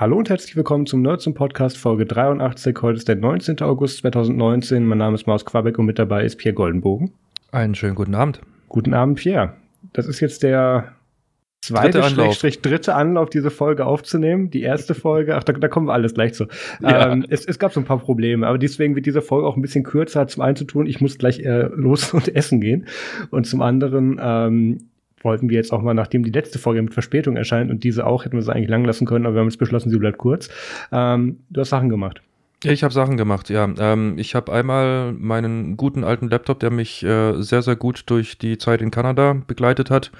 Hallo und herzlich willkommen zum Nerds und Podcast Folge 83. Heute ist der 19. August 2019. Mein Name ist Maus Quabeck und mit dabei ist Pierre Goldenbogen. Einen schönen guten Abend. Guten Abend, Pierre. Das ist jetzt der zweite dritte Anlauf. dritte Anlauf, diese Folge aufzunehmen. Die erste Folge, ach, da, da kommen wir alles gleich zu. Ja. Ähm, es, es gab so ein paar Probleme, aber deswegen wird diese Folge auch ein bisschen kürzer. Zum einen zu tun, ich muss gleich äh, los und essen gehen. Und zum anderen ähm, wollten wir jetzt auch mal, nachdem die letzte Folge mit Verspätung erscheint und diese auch, hätten wir sie eigentlich lang lassen können, aber wir haben jetzt beschlossen, sie bleibt kurz. Ähm, du hast Sachen gemacht. Ich habe Sachen gemacht, ja. Ähm, ich habe einmal meinen guten alten Laptop, der mich äh, sehr, sehr gut durch die Zeit in Kanada begleitet hat,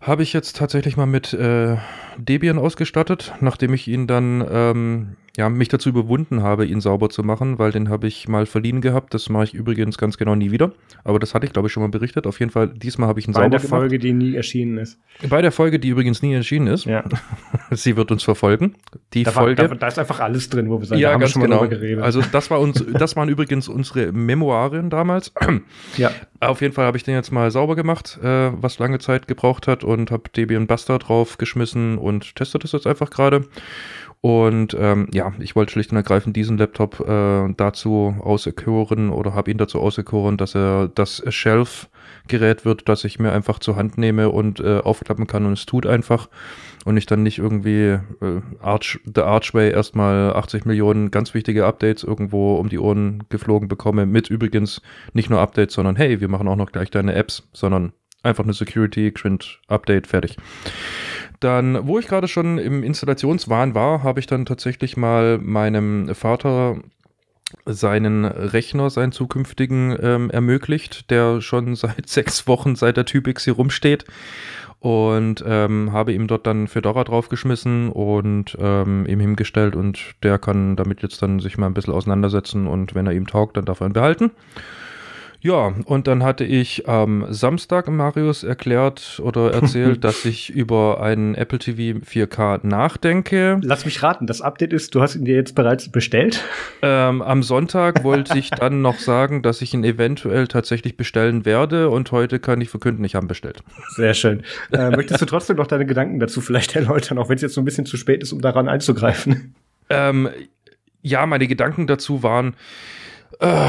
habe ich jetzt tatsächlich mal mit äh, Debian ausgestattet, nachdem ich ihn dann ähm, ja, mich dazu überwunden habe, ihn sauber zu machen, weil den habe ich mal verliehen gehabt. Das mache ich übrigens ganz genau nie wieder. Aber das hatte ich, glaube ich, schon mal berichtet. Auf jeden Fall, diesmal habe ich ihn Bei sauber gemacht. Bei der Folge, die nie erschienen ist. Bei der Folge, die übrigens nie erschienen ist. Ja. Sie wird uns verfolgen. Die da Folge. War, da, da, ist einfach alles drin, wo wir sagen, ja, da ganz schon genau. geredet. Also das war uns, das waren übrigens unsere Memoiren damals. ja. Auf jeden Fall habe ich den jetzt mal sauber gemacht, äh, was lange Zeit gebraucht hat und habe Debian Buster drauf geschmissen und teste das jetzt einfach gerade. Und ähm, ja, ich wollte schlicht und ergreifend diesen Laptop äh, dazu auserkoren oder habe ihn dazu auserkoren, dass er das Shelf-Gerät wird, das ich mir einfach zur Hand nehme und äh, aufklappen kann und es tut einfach. Und ich dann nicht irgendwie äh, Arch, The Archway erstmal 80 Millionen ganz wichtige Updates irgendwo um die Ohren geflogen bekomme. Mit übrigens nicht nur Updates, sondern hey, wir machen auch noch gleich deine Apps, sondern einfach eine Security, Print, Update, fertig. Dann, wo ich gerade schon im Installationswahn war, habe ich dann tatsächlich mal meinem Vater seinen Rechner, seinen zukünftigen, ähm, ermöglicht, der schon seit sechs Wochen seit der Typix hier rumsteht. Und ähm, habe ihm dort dann Fedora draufgeschmissen und ähm, ihm hingestellt und der kann damit jetzt dann sich mal ein bisschen auseinandersetzen und wenn er ihm taugt, dann darf er ihn behalten. Ja, und dann hatte ich am Samstag Marius erklärt oder erzählt, dass ich über einen Apple TV 4K nachdenke. Lass mich raten, das Update ist, du hast ihn dir jetzt bereits bestellt? Ähm, am Sonntag wollte ich dann noch sagen, dass ich ihn eventuell tatsächlich bestellen werde und heute kann ich verkünden, ich habe ihn bestellt. Sehr schön. Äh, möchtest du trotzdem noch deine Gedanken dazu vielleicht erläutern, auch wenn es jetzt so ein bisschen zu spät ist, um daran einzugreifen? Ähm, ja, meine Gedanken dazu waren, äh,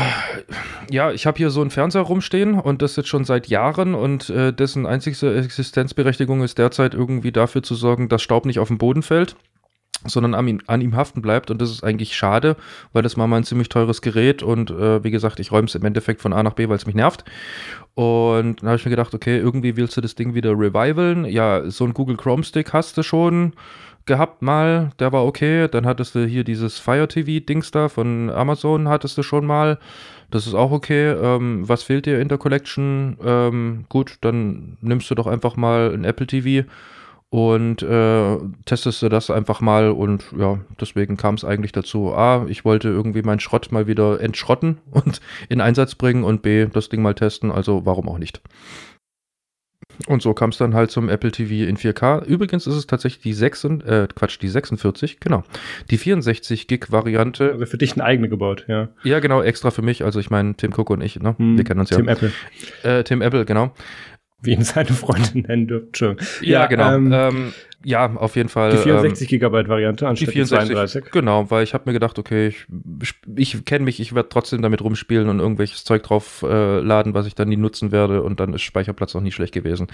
ja, ich habe hier so einen Fernseher rumstehen und das jetzt schon seit Jahren und äh, dessen einzigste Existenzberechtigung ist derzeit irgendwie dafür zu sorgen, dass Staub nicht auf den Boden fällt sondern an ihm, an ihm haften bleibt und das ist eigentlich schade, weil das war mal ein ziemlich teures Gerät und äh, wie gesagt, ich räume es im Endeffekt von A nach B, weil es mich nervt. Und dann habe ich mir gedacht, okay, irgendwie willst du das Ding wieder revivalen, ja, so ein Google Chrome Stick hast du schon, gehabt mal, der war okay. Dann hattest du hier dieses Fire TV Dings da von Amazon, hattest du schon mal. Das ist auch okay. Ähm, was fehlt dir in der Collection? Ähm, gut, dann nimmst du doch einfach mal ein Apple TV und äh, testest du das einfach mal und ja, deswegen kam es eigentlich dazu. A, ich wollte irgendwie meinen Schrott mal wieder entschrotten und in Einsatz bringen und B, das Ding mal testen, also warum auch nicht. Und so kam es dann halt zum Apple TV in 4K. Übrigens ist es tatsächlich die 6, äh, Quatsch, die 46, genau. Die 64 Gig Variante. Also für dich eine eigene gebaut, ja. Ja, genau, extra für mich. Also ich meine, Tim Cook und ich, ne? Hm, Wir kennen uns ja. Tim Apple. Äh, Tim Apple, genau. Wie ihn seine Freundin nennen dürft. Ja, ja, genau. Ähm, ähm, ja, auf jeden Fall. Die 64 ähm, Gigabyte Variante anstatt die, 64, die 32. Genau, weil ich habe mir gedacht, okay, ich, ich kenne mich, ich werde trotzdem damit rumspielen und irgendwelches Zeug drauf äh, laden, was ich dann nie nutzen werde und dann ist Speicherplatz auch nie schlecht gewesen.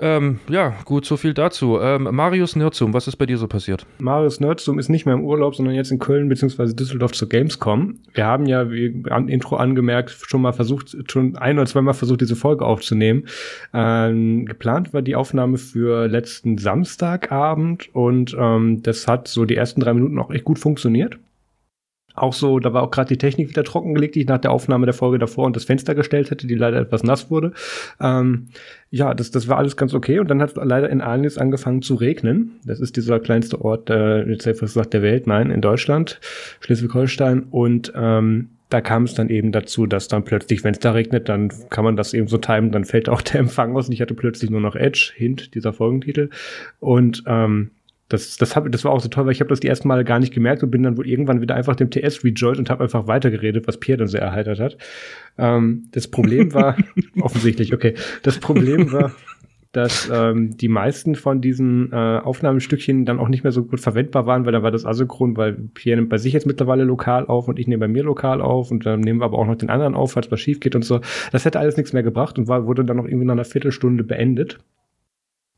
Ähm, ja, gut, so viel dazu. Ähm, Marius Nerdsum, was ist bei dir so passiert? Marius Nerdsum ist nicht mehr im Urlaub, sondern jetzt in Köln bzw. Düsseldorf zur Gamescom. Wir haben ja, wie am Intro angemerkt, schon mal versucht, schon ein oder zweimal versucht, diese Folge aufzunehmen. Ähm, geplant war die Aufnahme für letzten Samstag Samstagabend und ähm, das hat so die ersten drei Minuten auch echt gut funktioniert. Auch so, da war auch gerade die Technik wieder trockengelegt, die ich nach der Aufnahme der Folge davor und das Fenster gestellt hätte, die leider etwas nass wurde. Ähm, ja, das, das war alles ganz okay. Und dann hat leider in Arnis angefangen zu regnen. Das ist dieser kleinste Ort, äh, jetzt ich gesagt, der Welt, nein, in Deutschland, Schleswig-Holstein. Und ähm, da kam es dann eben dazu, dass dann plötzlich, wenn es da regnet, dann kann man das eben so timen, dann fällt auch der Empfang aus und ich hatte plötzlich nur noch Edge, Hint, dieser Folgentitel. Und ähm, das, das, hab, das war auch so toll, weil ich habe das die ersten Male gar nicht gemerkt und bin dann wohl irgendwann wieder einfach dem TS rejoined und habe einfach weitergeredet, was Pierre dann sehr erheitert hat. Ähm, das Problem war, offensichtlich, okay, das Problem war, dass ähm, die meisten von diesen äh, Aufnahmestückchen dann auch nicht mehr so gut verwendbar waren, weil da war das asynchron, weil Pierre nimmt bei sich jetzt mittlerweile lokal auf und ich nehme bei mir lokal auf und dann nehmen wir aber auch noch den anderen auf, falls was schief geht und so. Das hätte alles nichts mehr gebracht und war, wurde dann noch irgendwie nach einer Viertelstunde beendet.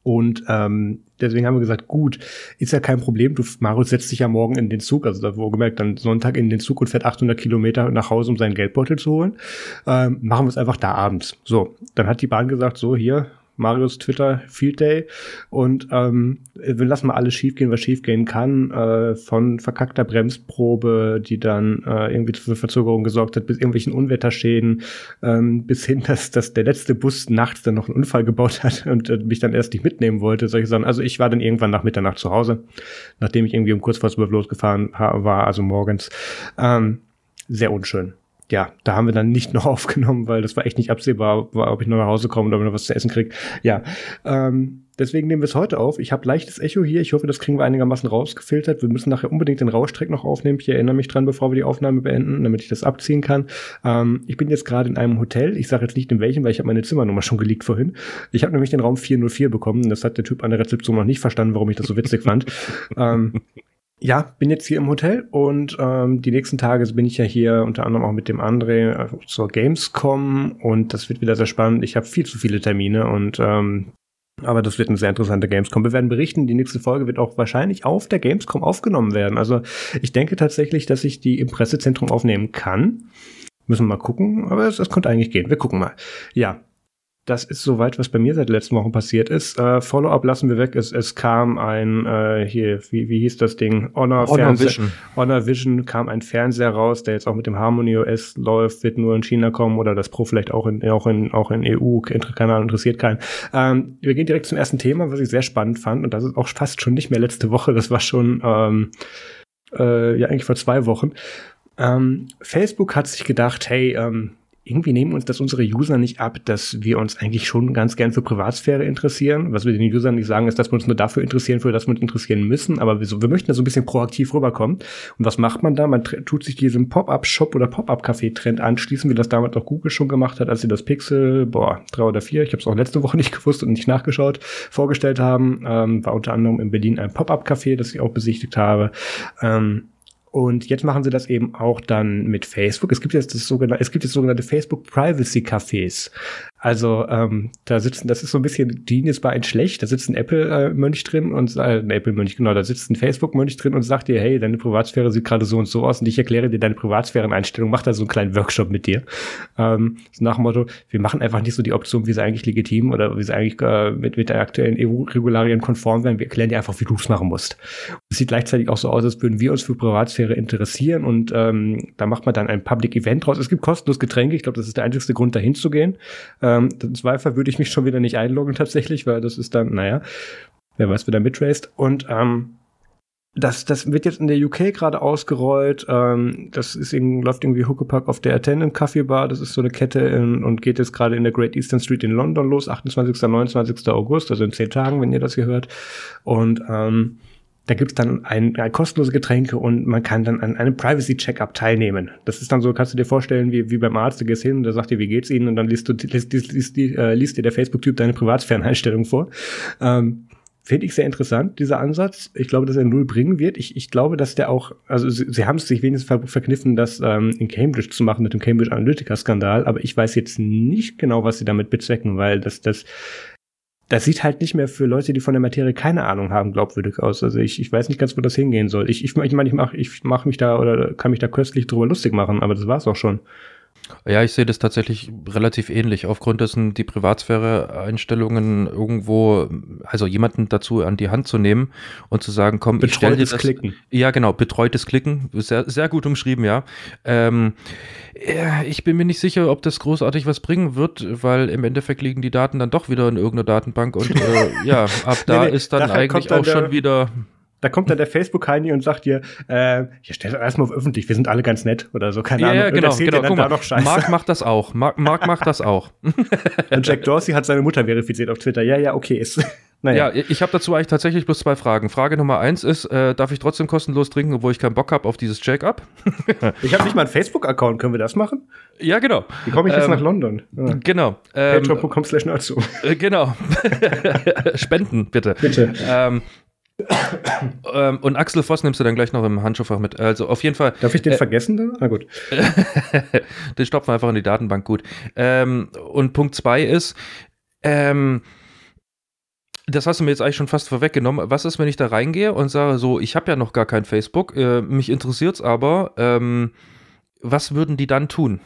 Und ähm, deswegen haben wir gesagt, gut, ist ja kein Problem. Du, Marius setzt sich ja morgen in den Zug, also da wo gemerkt, dann Sonntag in den Zug und fährt 800 Kilometer nach Hause, um seinen Geldbeutel zu holen. Ähm, machen wir es einfach da abends. So, dann hat die Bahn gesagt, so hier, Marius Twitter Field Day und ähm, wir lassen mal alles schiefgehen, was schiefgehen kann, äh, von verkackter Bremsprobe, die dann äh, irgendwie zu Verzögerung gesorgt hat, bis irgendwelchen Unwetterschäden, ähm, bis hin, dass, dass der letzte Bus nachts dann noch einen Unfall gebaut hat und äh, mich dann erst nicht mitnehmen wollte, solche Sachen. Also ich war dann irgendwann nach Mitternacht zu Hause, nachdem ich irgendwie um kurz vor zwölf losgefahren war, also morgens. Ähm, sehr unschön ja, da haben wir dann nicht noch aufgenommen, weil das war echt nicht absehbar, ob ich noch nach Hause komme oder ob ich noch was zu essen kriege. Ja, ähm, deswegen nehmen wir es heute auf. Ich habe leichtes Echo hier. Ich hoffe, das kriegen wir einigermaßen rausgefiltert. Wir müssen nachher unbedingt den Rauschtrack noch aufnehmen. Ich erinnere mich dran, bevor wir die Aufnahme beenden, damit ich das abziehen kann. Ähm, ich bin jetzt gerade in einem Hotel. Ich sage jetzt nicht in welchem, weil ich habe meine Zimmernummer schon geleakt vorhin. Ich habe nämlich den Raum 404 bekommen. Das hat der Typ an der Rezeption noch nicht verstanden, warum ich das so witzig fand. ähm, ja, bin jetzt hier im Hotel und ähm, die nächsten Tage bin ich ja hier unter anderem auch mit dem André äh, zur Gamescom und das wird wieder sehr spannend. Ich habe viel zu viele Termine und ähm, aber das wird eine sehr interessante Gamescom. Wir werden berichten, die nächste Folge wird auch wahrscheinlich auf der Gamescom aufgenommen werden. Also ich denke tatsächlich, dass ich die im Pressezentrum aufnehmen kann. Müssen wir mal gucken, aber es, es könnte eigentlich gehen. Wir gucken mal. Ja, das ist soweit, was bei mir seit letzten Wochen passiert ist. Äh, Follow-up lassen wir weg. Es, es kam ein, äh, hier, wie, wie hieß das Ding? Honor, Honor Vision. Honor Vision kam ein Fernseher raus, der jetzt auch mit dem Harmony OS läuft, wird nur in China kommen oder das Pro vielleicht auch in, auch in, auch in EU. Ahnung, interessiert keinen. Ähm, wir gehen direkt zum ersten Thema, was ich sehr spannend fand. Und das ist auch fast schon nicht mehr letzte Woche. Das war schon, ähm, äh, ja, eigentlich vor zwei Wochen. Ähm, Facebook hat sich gedacht, hey, ähm, irgendwie nehmen uns das unsere User nicht ab, dass wir uns eigentlich schon ganz gern für Privatsphäre interessieren. Was wir den Usern nicht sagen, ist, dass wir uns nur dafür interessieren, für das wir uns interessieren müssen. Aber wir, so, wir möchten da so ein bisschen proaktiv rüberkommen. Und was macht man da? Man tut sich diesem Pop-up-Shop oder Pop-up-Café-Trend anschließen, wie das damals auch Google schon gemacht hat, als sie das Pixel, boah, drei oder vier, ich habe es auch letzte Woche nicht gewusst und nicht nachgeschaut, vorgestellt haben. Ähm, war unter anderem in Berlin ein Pop-up-Café, das ich auch besichtigt habe. Ähm, und jetzt machen sie das eben auch dann mit Facebook. Es gibt jetzt das sogenannte, es gibt jetzt sogenannte Facebook Privacy Cafés. Also ähm, da sitzen, das ist so ein bisschen Genius bei ein schlecht. Da sitzt ein Apple-Mönch drin und äh, ein Apple-Mönch, genau, da sitzt ein Facebook-Mönch drin und sagt dir, hey, deine Privatsphäre sieht gerade so und so aus und ich erkläre dir deine Privatsphäreneinstellung, mach da so einen kleinen Workshop mit dir. Ähm, so nach dem Motto, wir machen einfach nicht so die Option, wie sie eigentlich legitim oder wie sie eigentlich äh, mit, mit der aktuellen EU-Regularien konform werden. Wir erklären dir einfach, wie du es machen musst. Es sieht gleichzeitig auch so aus, als würden wir uns für Privatsphäre interessieren und ähm, da macht man dann ein Public Event draus. Es gibt kostenlos Getränke, ich glaube, das ist der einzigste Grund, dahin zu gehen. Ähm, ähm, Im Zweifel würde ich mich schon wieder nicht einloggen tatsächlich, weil das ist dann, naja, wer weiß, wer da mitraced. Und ähm, das, das wird jetzt in der UK gerade ausgerollt. Ähm, das ist irgendwie, läuft irgendwie Huckepack auf der Attendant Coffee Bar. Das ist so eine Kette in, und geht jetzt gerade in der Great Eastern Street in London los, 28. 29. August, also in zehn Tagen, wenn ihr das hier hört. Und ähm, da gibt's dann ein, ein kostenlose Getränke und man kann dann an einem Privacy-Check-up teilnehmen. Das ist dann so, kannst du dir vorstellen, wie, wie beim Arzt, du gehst hin und der sagt dir, wie geht's Ihnen? Und dann liest, du, liest, liest, liest, äh, liest dir der Facebook-Typ deine Privatsphäreneinstellung vor. Ähm, Finde ich sehr interessant, dieser Ansatz. Ich glaube, dass er null bringen wird. Ich, ich glaube, dass der auch, also sie, sie haben es sich wenigstens ver verkniffen, das ähm, in Cambridge zu machen mit dem Cambridge Analytica-Skandal, aber ich weiß jetzt nicht genau, was sie damit bezwecken, weil das, das, das sieht halt nicht mehr für Leute, die von der Materie keine Ahnung haben, glaubwürdig aus. Also ich, ich weiß nicht ganz, wo das hingehen soll. Ich, ich, meine, ich mache ich mach mich da oder kann mich da köstlich drüber lustig machen, aber das war's auch schon. Ja, ich sehe das tatsächlich relativ ähnlich. Aufgrund dessen die Privatsphäre-Einstellungen irgendwo, also jemanden dazu an die Hand zu nehmen und zu sagen, komm, betreutes ich stelle dir das. Klicken. Ja, genau, betreutes Klicken. Sehr, sehr gut umschrieben, ja. Ähm, ich bin mir nicht sicher, ob das großartig was bringen wird, weil im Endeffekt liegen die Daten dann doch wieder in irgendeiner Datenbank und äh, ja, ab da nee, nee, ist dann eigentlich auch schon wieder da kommt dann der Facebook-Heini und sagt dir, äh, hier stell doch erstmal auf öffentlich, wir sind alle ganz nett oder so, keine ja, Ahnung. Ja, genau, genau. Guck mal, Mark macht das auch. Mark, Mark macht das auch. und Jack Dorsey hat seine Mutter verifiziert auf Twitter. Ja, ja, okay, ist. Naja. Ja, ich habe dazu eigentlich tatsächlich bloß zwei Fragen. Frage Nummer eins ist, äh, darf ich trotzdem kostenlos trinken, obwohl ich keinen Bock habe auf dieses Check-up? ich habe nicht mal einen Facebook-Account, können wir das machen? Ja, genau. Wie komme ich jetzt ähm, nach London? Ja. Genau. Ähm, Patreon.com slash äh, Genau. Spenden, bitte. Bitte. Ähm, ähm, und Axel Voss nimmst du dann gleich noch im Handschuhfach mit. Also auf jeden Fall. Darf ich den äh, vergessen dann? Na gut. den stopfen wir einfach in die Datenbank gut. Ähm, und Punkt zwei ist, ähm, das hast du mir jetzt eigentlich schon fast vorweggenommen. Was ist, wenn ich da reingehe und sage, so, ich habe ja noch gar kein Facebook, äh, mich es aber, ähm, was würden die dann tun?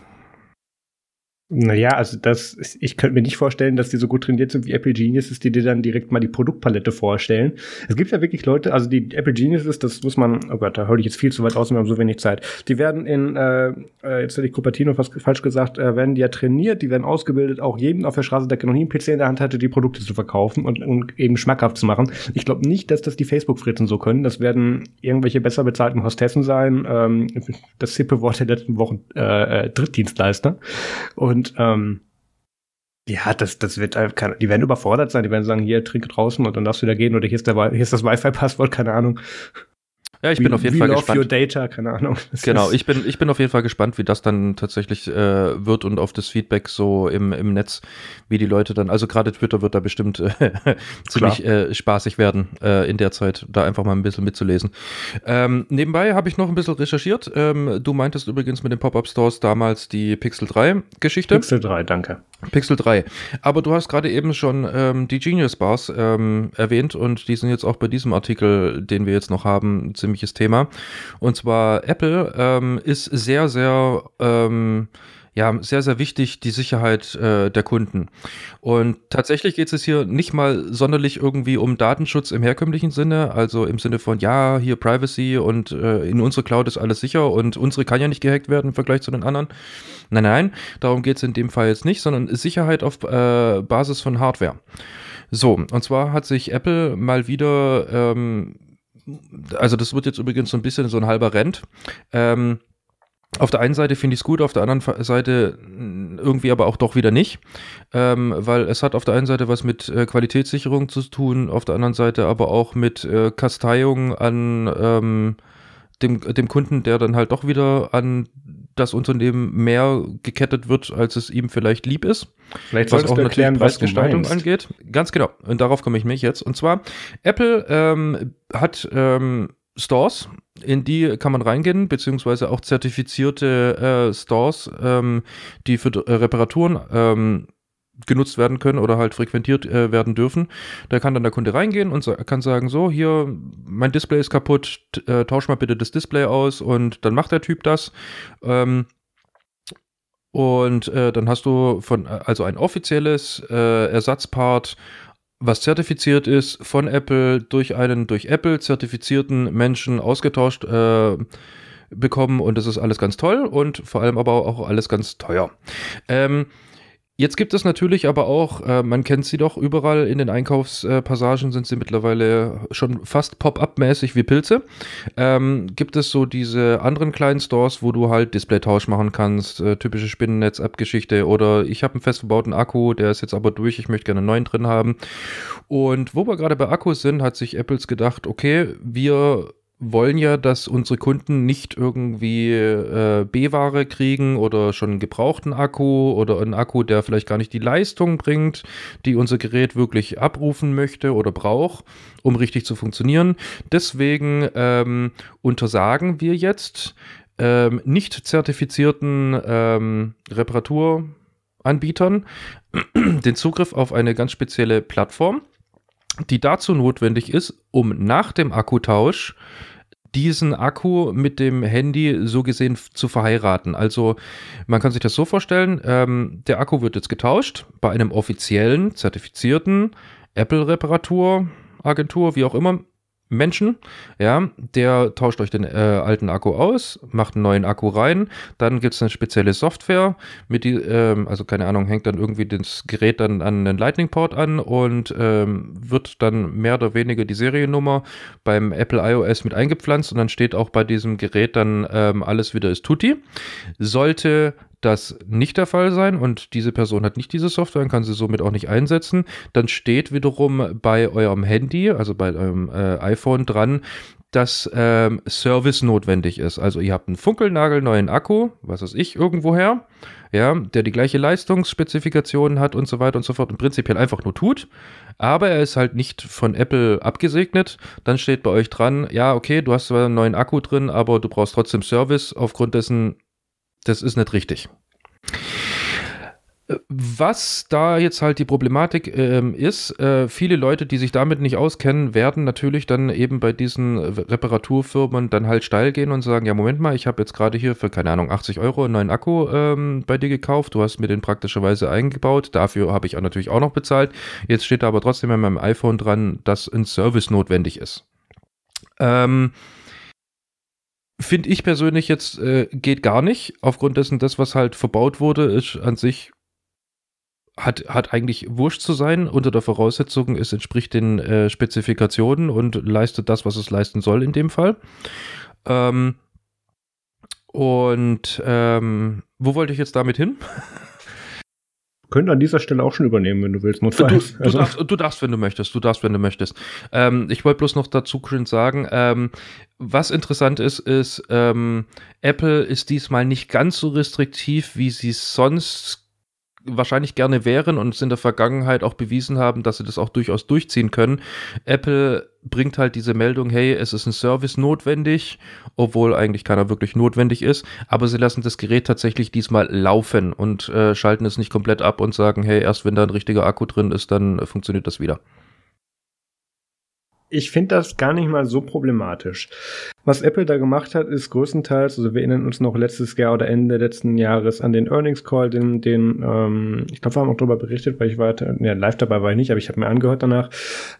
Naja, also das, ich könnte mir nicht vorstellen, dass die so gut trainiert sind wie Apple Geniuses, die dir dann direkt mal die Produktpalette vorstellen. Es gibt ja wirklich Leute, also die Apple Geniuses, das muss man, oh Gott, da hole ich jetzt viel zu weit aus, wir haben so wenig Zeit. Die werden in, äh, äh jetzt hätte ich Cupertino fast falsch gesagt, äh, werden die ja trainiert, die werden ausgebildet, auch jedem auf der Straße, der noch nie einen PC in der Hand hatte, die Produkte zu verkaufen und, und eben schmackhaft zu machen. Ich glaube nicht, dass das die Facebook-Fritzen so können. Das werden irgendwelche besser bezahlten Hostessen sein, ähm, das hippe Wort der letzten Wochen, äh, äh Drittdienstleister. Und und ähm, ja, das, das wird, die werden überfordert sein. Die werden sagen, hier, trink draußen und dann darfst du wieder gehen oder hier ist, der, hier ist das Wi-Fi-Passwort, keine Ahnung. Ja, ich bin we, auf jeden Fall gespannt. Your data, keine Ahnung. Das genau, ich bin, ich bin auf jeden Fall gespannt, wie das dann tatsächlich äh, wird und auf das Feedback so im, im Netz, wie die Leute dann, also gerade Twitter wird da bestimmt äh, ziemlich äh, spaßig werden äh, in der Zeit, da einfach mal ein bisschen mitzulesen. Ähm, nebenbei habe ich noch ein bisschen recherchiert. Ähm, du meintest übrigens mit den Pop-Up-Stores damals die Pixel 3 Geschichte. Pixel 3, danke. Pixel 3. Aber du hast gerade eben schon ähm, die Genius Bars ähm, erwähnt und die sind jetzt auch bei diesem Artikel, den wir jetzt noch haben, ziemlich ziemliches Thema. Und zwar Apple ähm, ist sehr, sehr ähm, ja, sehr, sehr wichtig, die Sicherheit äh, der Kunden. Und tatsächlich geht es hier nicht mal sonderlich irgendwie um Datenschutz im herkömmlichen Sinne, also im Sinne von, ja, hier Privacy und äh, in unserer Cloud ist alles sicher und unsere kann ja nicht gehackt werden im Vergleich zu den anderen. Nein, nein, darum geht es in dem Fall jetzt nicht, sondern Sicherheit auf äh, Basis von Hardware. So, und zwar hat sich Apple mal wieder ähm, also das wird jetzt übrigens so ein bisschen so ein halber Rent. Ähm, auf der einen Seite finde ich es gut, auf der anderen Seite irgendwie aber auch doch wieder nicht, ähm, weil es hat auf der einen Seite was mit äh, Qualitätssicherung zu tun, auf der anderen Seite aber auch mit äh, Kasteiung an ähm, dem, dem Kunden, der dann halt doch wieder an das Unternehmen mehr gekettet wird, als es ihm vielleicht lieb ist. Vielleicht was auch natürlich erklären, Preisgestaltung angeht. Ganz genau. Und darauf komme ich mich jetzt. Und zwar, Apple ähm, hat ähm, Stores, in die kann man reingehen, beziehungsweise auch zertifizierte äh, Stores, ähm, die für äh, Reparaturen ähm, genutzt werden können oder halt frequentiert äh, werden dürfen. Da kann dann der Kunde reingehen und sa kann sagen, so, hier, mein Display ist kaputt, äh, tausch mal bitte das Display aus und dann macht der Typ das. Ähm, und äh, dann hast du von, also ein offizielles äh, Ersatzpart, was zertifiziert ist von Apple durch einen durch Apple zertifizierten Menschen ausgetauscht äh, bekommen und das ist alles ganz toll und vor allem aber auch alles ganz teuer. Ähm, Jetzt gibt es natürlich aber auch, äh, man kennt sie doch überall in den Einkaufspassagen sind sie mittlerweile schon fast pop-up-mäßig wie Pilze. Ähm, gibt es so diese anderen kleinen Stores, wo du halt Displaytausch machen kannst, äh, typische Spinnennetz-App-Geschichte oder ich habe einen fest verbauten Akku, der ist jetzt aber durch, ich möchte gerne einen neuen drin haben. Und wo wir gerade bei Akkus sind, hat sich Apples gedacht, okay, wir wollen ja, dass unsere Kunden nicht irgendwie äh, B-Ware kriegen oder schon einen gebrauchten Akku oder einen Akku, der vielleicht gar nicht die Leistung bringt, die unser Gerät wirklich abrufen möchte oder braucht, um richtig zu funktionieren. Deswegen ähm, untersagen wir jetzt ähm, nicht zertifizierten ähm, Reparaturanbietern den Zugriff auf eine ganz spezielle Plattform die dazu notwendig ist, um nach dem Akkutausch diesen Akku mit dem Handy so gesehen zu verheiraten. Also man kann sich das so vorstellen, ähm, der Akku wird jetzt getauscht bei einem offiziellen, zertifizierten Apple-Reparaturagentur, wie auch immer, Menschen, ja, der tauscht euch den äh, alten Akku aus, macht einen neuen Akku rein, dann gibt es eine spezielle Software, mit die, ähm, also keine Ahnung, hängt dann irgendwie das Gerät dann an den Lightning-Port an und ähm, wird dann mehr oder weniger die Seriennummer beim Apple iOS mit eingepflanzt und dann steht auch bei diesem Gerät dann ähm, alles wieder ist tutti. Sollte das nicht der Fall sein und diese Person hat nicht diese Software und kann sie somit auch nicht einsetzen, dann steht wiederum bei eurem Handy, also bei eurem äh, iPhone dran, dass ähm, Service notwendig ist. Also ihr habt einen funkelnagelneuen Akku, was weiß ich, irgendwoher, ja, der die gleiche Leistungsspezifikation hat und so weiter und so fort und prinzipiell einfach nur tut, aber er ist halt nicht von Apple abgesegnet. Dann steht bei euch dran, ja, okay, du hast zwar einen neuen Akku drin, aber du brauchst trotzdem Service, aufgrund dessen, das ist nicht richtig. Was da jetzt halt die Problematik ähm, ist, äh, viele Leute, die sich damit nicht auskennen, werden natürlich dann eben bei diesen Reparaturfirmen dann halt steil gehen und sagen, ja, Moment mal, ich habe jetzt gerade hier für, keine Ahnung, 80 Euro einen neuen Akku ähm, bei dir gekauft, du hast mir den praktischerweise eingebaut, dafür habe ich auch natürlich auch noch bezahlt. Jetzt steht da aber trotzdem an meinem iPhone dran, dass ein Service notwendig ist. Ähm, Finde ich persönlich jetzt äh, geht gar nicht. Aufgrund dessen, das, was halt verbaut wurde, ist an sich hat, hat eigentlich wurscht zu sein, unter der Voraussetzung, es entspricht den äh, Spezifikationen und leistet das, was es leisten soll in dem Fall. Ähm, und ähm, wo wollte ich jetzt damit hin? Könnte an dieser Stelle auch schon übernehmen, wenn du willst. Du, du, also. darfst, du darfst, wenn du möchtest. Du darfst, wenn du möchtest. Ähm, ich wollte bloß noch dazu sagen, ähm, was interessant ist, ist, ähm, Apple ist diesmal nicht ganz so restriktiv, wie sie sonst wahrscheinlich gerne wären und es in der Vergangenheit auch bewiesen haben, dass sie das auch durchaus durchziehen können. Apple bringt halt diese Meldung, hey, es ist ein Service notwendig, obwohl eigentlich keiner wirklich notwendig ist, aber sie lassen das Gerät tatsächlich diesmal laufen und äh, schalten es nicht komplett ab und sagen, hey, erst wenn da ein richtiger Akku drin ist, dann äh, funktioniert das wieder ich finde das gar nicht mal so problematisch. Was Apple da gemacht hat, ist größtenteils, also wir erinnern uns noch letztes Jahr oder Ende letzten Jahres an den Earnings Call, den, den ähm, ich glaube, wir haben auch darüber berichtet, weil ich war, ja, live dabei war ich nicht, aber ich habe mir angehört danach,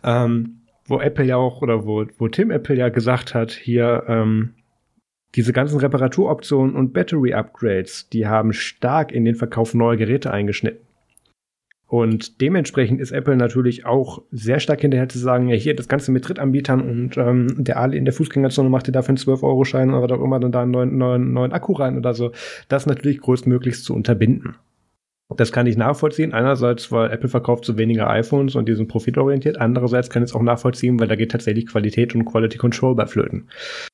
ähm, wo Apple ja auch, oder wo, wo Tim Apple ja gesagt hat, hier, ähm, diese ganzen Reparaturoptionen und Battery Upgrades, die haben stark in den Verkauf neuer Geräte eingeschnitten. Und dementsprechend ist Apple natürlich auch sehr stark hinterher zu sagen, ja, hier das Ganze mit Drittanbietern und ähm, der Ali in der Fußgängerzone macht dir dafür einen 12-Euro-Schein oder auch immer dann da einen neuen, neuen, neuen Akku rein oder so. Das natürlich größtmöglichst zu unterbinden. Das kann ich nachvollziehen. Einerseits, weil Apple verkauft so weniger iPhones und die sind profitorientiert. Andererseits kann ich es auch nachvollziehen, weil da geht tatsächlich Qualität und Quality Control bei Flöten.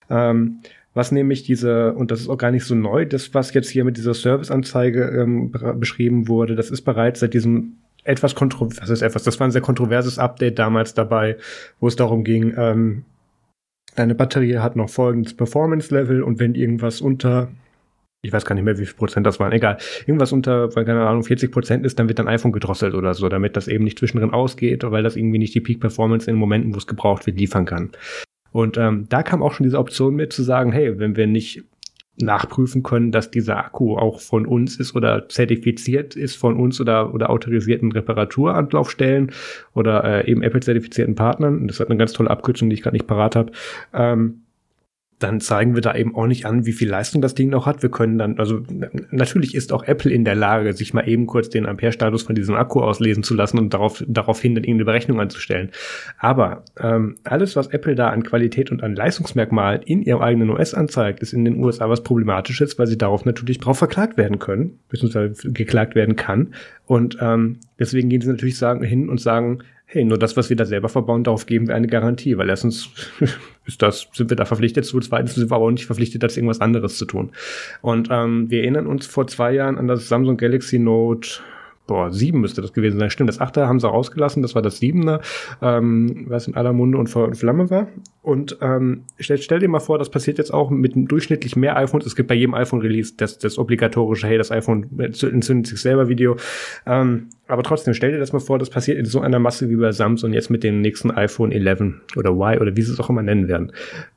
Ähm, was nämlich diese, und das ist auch gar nicht so neu, das, was jetzt hier mit dieser Serviceanzeige ähm, beschrieben wurde, das ist bereits seit diesem etwas kontrovers, was ist etwas, das war ein sehr kontroverses Update damals dabei, wo es darum ging, ähm, deine Batterie hat noch folgendes Performance-Level und wenn irgendwas unter, ich weiß gar nicht mehr, wie viel Prozent das waren, egal, irgendwas unter, keine Ahnung, 40 Prozent ist, dann wird dein iPhone gedrosselt oder so, damit das eben nicht zwischendrin ausgeht, weil das irgendwie nicht die Peak-Performance in Momenten, wo es gebraucht wird, liefern kann. Und ähm, da kam auch schon diese Option mit zu sagen, hey, wenn wir nicht nachprüfen können, dass dieser Akku auch von uns ist oder zertifiziert ist von uns oder, oder autorisierten Reparaturanlaufstellen oder äh, eben Apple-zertifizierten Partnern. Das hat eine ganz tolle Abkürzung, die ich gerade nicht parat habe. Ähm, dann zeigen wir da eben auch nicht an, wie viel Leistung das Ding noch hat. Wir können dann, also natürlich ist auch Apple in der Lage, sich mal eben kurz den Ampere-Status von diesem Akku auslesen zu lassen und darauf, daraufhin dann irgendeine Berechnung anzustellen. Aber ähm, alles, was Apple da an Qualität und an Leistungsmerkmalen in ihrem eigenen OS anzeigt, ist in den USA was Problematisches, weil sie darauf natürlich drauf verklagt werden können, beziehungsweise geklagt werden kann. Und ähm, deswegen gehen sie natürlich sagen, hin und sagen, hey, nur das, was wir da selber verbauen, darauf geben wir eine Garantie, weil erstens ist das, sind wir da verpflichtet zu, zweitens sind wir aber auch nicht verpflichtet, das irgendwas anderes zu tun. Und ähm, wir erinnern uns vor zwei Jahren an das Samsung Galaxy Note boah, sieben müsste das gewesen sein. Stimmt, das achte haben sie rausgelassen, das war das siebener, ähm, was in aller Munde und Flamme war. Und ähm, stell, stell dir mal vor, das passiert jetzt auch mit durchschnittlich mehr iPhones. Es gibt bei jedem iPhone-Release das, das obligatorische, hey, das iPhone entzündet sich selber Video. Ähm, aber trotzdem, stell dir das mal vor, das passiert in so einer Masse wie bei Samsung jetzt mit dem nächsten iPhone 11 oder Y oder wie sie es auch immer nennen werden.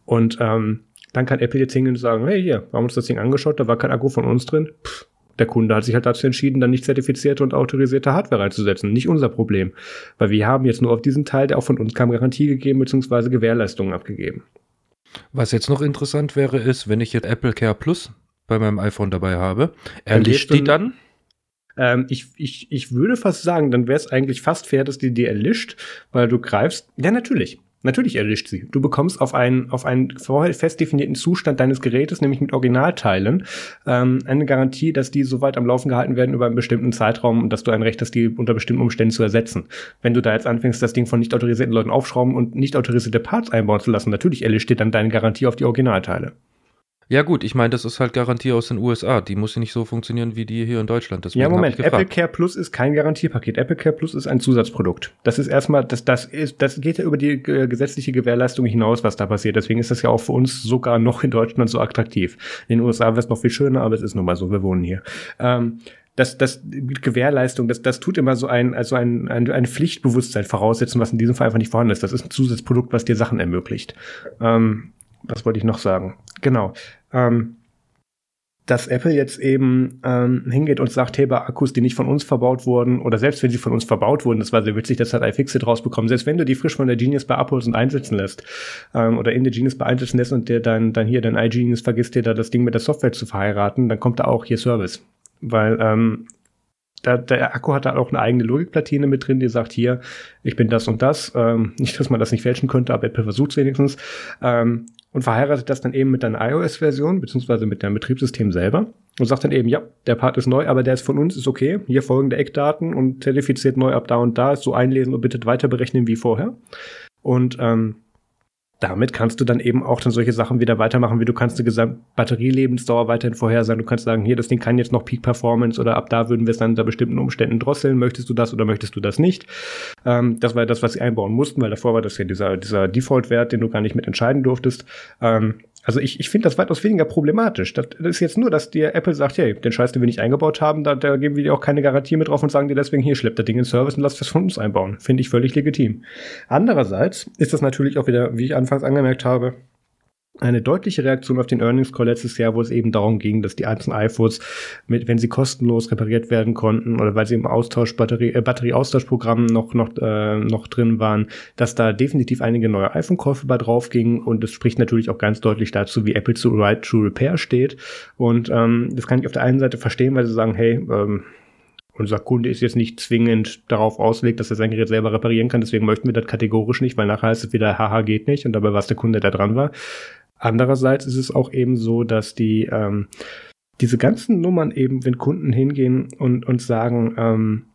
Und ähm, dann kann Apple jetzt hingehen und sagen, hey, hier, wir haben uns das Ding angeschaut, da war kein Akku von uns drin. Pff, der Kunde hat sich halt dazu entschieden, dann nicht zertifizierte und autorisierte Hardware reinzusetzen. Nicht unser Problem. Weil wir haben jetzt nur auf diesen Teil, der auch von uns kam, Garantie gegeben bzw. Gewährleistungen abgegeben. Was jetzt noch interessant wäre, ist, wenn ich jetzt Apple Care Plus bei meinem iPhone dabei habe, erlischt die dann? Ähm, ich, ich, ich würde fast sagen, dann wäre es eigentlich fast fair, dass die dir erlischt, weil du greifst. Ja, natürlich. Natürlich erlischt sie. Du bekommst auf einen, auf einen vorher fest definierten Zustand deines Gerätes, nämlich mit Originalteilen, ähm, eine Garantie, dass die so weit am Laufen gehalten werden über einen bestimmten Zeitraum und dass du ein Recht hast, die unter bestimmten Umständen zu ersetzen. Wenn du da jetzt anfängst, das Ding von nicht autorisierten Leuten aufschrauben und nicht autorisierte Parts einbauen zu lassen, natürlich erlischt dir dann deine Garantie auf die Originalteile. Ja gut, ich meine, das ist halt Garantie aus den USA. Die muss ja nicht so funktionieren wie die hier in Deutschland. Deswegen ja, Moment, Apple Care Plus ist kein Garantiepaket. Apple Care Plus ist ein Zusatzprodukt. Das ist erstmal, das, das ist, das geht ja über die äh, gesetzliche Gewährleistung hinaus, was da passiert. Deswegen ist das ja auch für uns sogar noch in Deutschland so attraktiv. In den USA wäre es noch viel schöner, aber es ist nun mal so, wir wohnen hier. Ähm, das, das Gewährleistung, das, das tut immer so ein, also ein, ein, ein Pflichtbewusstsein voraussetzen, was in diesem Fall einfach nicht vorhanden ist. Das ist ein Zusatzprodukt, was dir Sachen ermöglicht. Ähm, was wollte ich noch sagen? Genau ähm, dass Apple jetzt eben ähm, hingeht und sagt, hey, bei Akkus, die nicht von uns verbaut wurden, oder selbst wenn sie von uns verbaut wurden, das war sehr witzig, das hat iFixit rausbekommen, selbst wenn du die frisch von der Genius bei abholst und einsetzen lässt, ähm, oder in der Genius bei einsetzen lässt und der dann, dann hier, dein iGenius vergisst dir da das Ding mit der Software zu verheiraten, dann kommt da auch hier Service. Weil ähm, da, der Akku hat da auch eine eigene Logikplatine mit drin, die sagt hier, ich bin das und das. Ähm, nicht, dass man das nicht fälschen könnte, aber Apple versucht wenigstens. Ähm, und verheiratet das dann eben mit deiner iOS-Version, beziehungsweise mit deinem Betriebssystem selber und sagt dann eben, ja, der Part ist neu, aber der ist von uns, ist okay. Hier folgende Eckdaten und zertifiziert neu ab da und da, ist so einlesen und bitte weiter berechnen wie vorher. Und ähm, damit kannst du dann eben auch dann solche Sachen wieder weitermachen, wie du kannst eine Gesamtbatterielebensdauer weiterhin vorhersagen. Du kannst sagen, hier, das Ding kann jetzt noch Peak Performance oder ab da würden wir es dann unter bestimmten Umständen drosseln. Möchtest du das oder möchtest du das nicht? Ähm, das war das, was sie einbauen mussten, weil davor war das ja dieser, dieser Default-Wert, den du gar nicht mit entscheiden durftest. Ähm, also ich, ich finde das weitaus weniger problematisch. Das, das ist jetzt nur, dass dir Apple sagt, hey, den Scheiß, den wir nicht eingebaut haben, da, da geben wir dir auch keine Garantie mit drauf und sagen dir deswegen, hier, schleppt das Ding in Service und lass das von uns einbauen. Finde ich völlig legitim. Andererseits ist das natürlich auch wieder, wie ich anfangs angemerkt habe, eine deutliche Reaktion auf den Earnings Call letztes Jahr, wo es eben darum ging, dass die einzelnen iPhones, mit, wenn sie kostenlos repariert werden konnten oder weil sie im Austausch Batterie, äh, Batterieaustauschprogramm noch noch äh, noch drin waren, dass da definitiv einige neue iPhone-Käufe bei drauf gingen und es spricht natürlich auch ganz deutlich dazu, wie Apple zu Right to Repair steht und ähm, das kann ich auf der einen Seite verstehen, weil sie sagen, hey ähm, unser Kunde ist jetzt nicht zwingend darauf ausgelegt, dass er sein Gerät selber reparieren kann. Deswegen möchten wir das kategorisch nicht, weil nachher heißt es wieder, haha, geht nicht. Und dabei war es der Kunde, der dran war. Andererseits ist es auch eben so, dass die ähm, diese ganzen Nummern eben, wenn Kunden hingehen und, und sagen, ähm,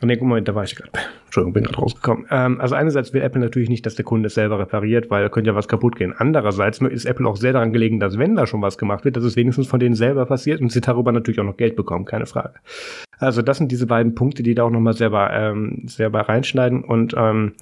Nee, Moment, da war ich gerade. Entschuldigung, bin gerade rausgekommen. Ähm, also einerseits will Apple natürlich nicht, dass der Kunde es selber repariert, weil da könnte ja was kaputt gehen. Andererseits ist Apple auch sehr daran gelegen, dass wenn da schon was gemacht wird, dass es wenigstens von denen selber passiert und sie darüber natürlich auch noch Geld bekommen, keine Frage. Also das sind diese beiden Punkte, die da auch nochmal selber, ähm, selber reinschneiden und ähm,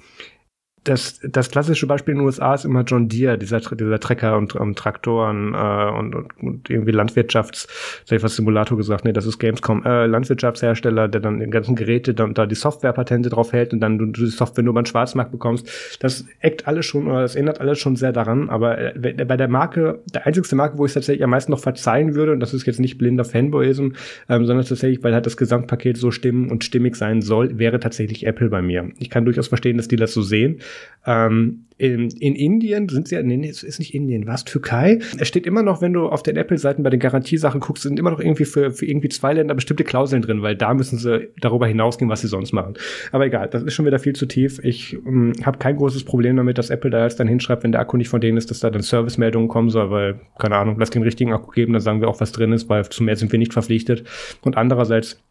das, das klassische Beispiel in den USA ist immer John Deere, dieser, dieser Trecker und ähm, Traktoren äh, und, und, und irgendwie Landwirtschafts, soll ich was Simulator gesagt, nee, das ist Gamescom, äh, Landwirtschaftshersteller, der dann die ganzen Geräte dann da die Softwarepatente drauf hält und dann du, du die Software nur beim Schwarzmarkt bekommst. Das eckt alles schon, oder das erinnert alles schon sehr daran, aber äh, bei der Marke, der einzigste Marke, wo ich tatsächlich am meisten noch verzeihen würde, und das ist jetzt nicht blinder Fanboyism, ähm, sondern tatsächlich, weil halt das Gesamtpaket so stimmen und stimmig sein soll, wäre tatsächlich Apple bei mir. Ich kann durchaus verstehen, dass die das so sehen. Ähm, in, in, Indien sind sie ja, nee, es ist nicht Indien, was? Türkei? Es steht immer noch, wenn du auf den Apple-Seiten bei den Garantiesachen guckst, sind immer noch irgendwie für, für irgendwie zwei Länder bestimmte Klauseln drin, weil da müssen sie darüber hinausgehen, was sie sonst machen. Aber egal, das ist schon wieder viel zu tief. Ich ähm, habe kein großes Problem damit, dass Apple da jetzt dann hinschreibt, wenn der Akku nicht von denen ist, dass da dann Servicemeldungen kommen soll, weil, keine Ahnung, lass den richtigen Akku geben, dann sagen wir auch, was drin ist, weil zu mehr sind wir nicht verpflichtet. Und andererseits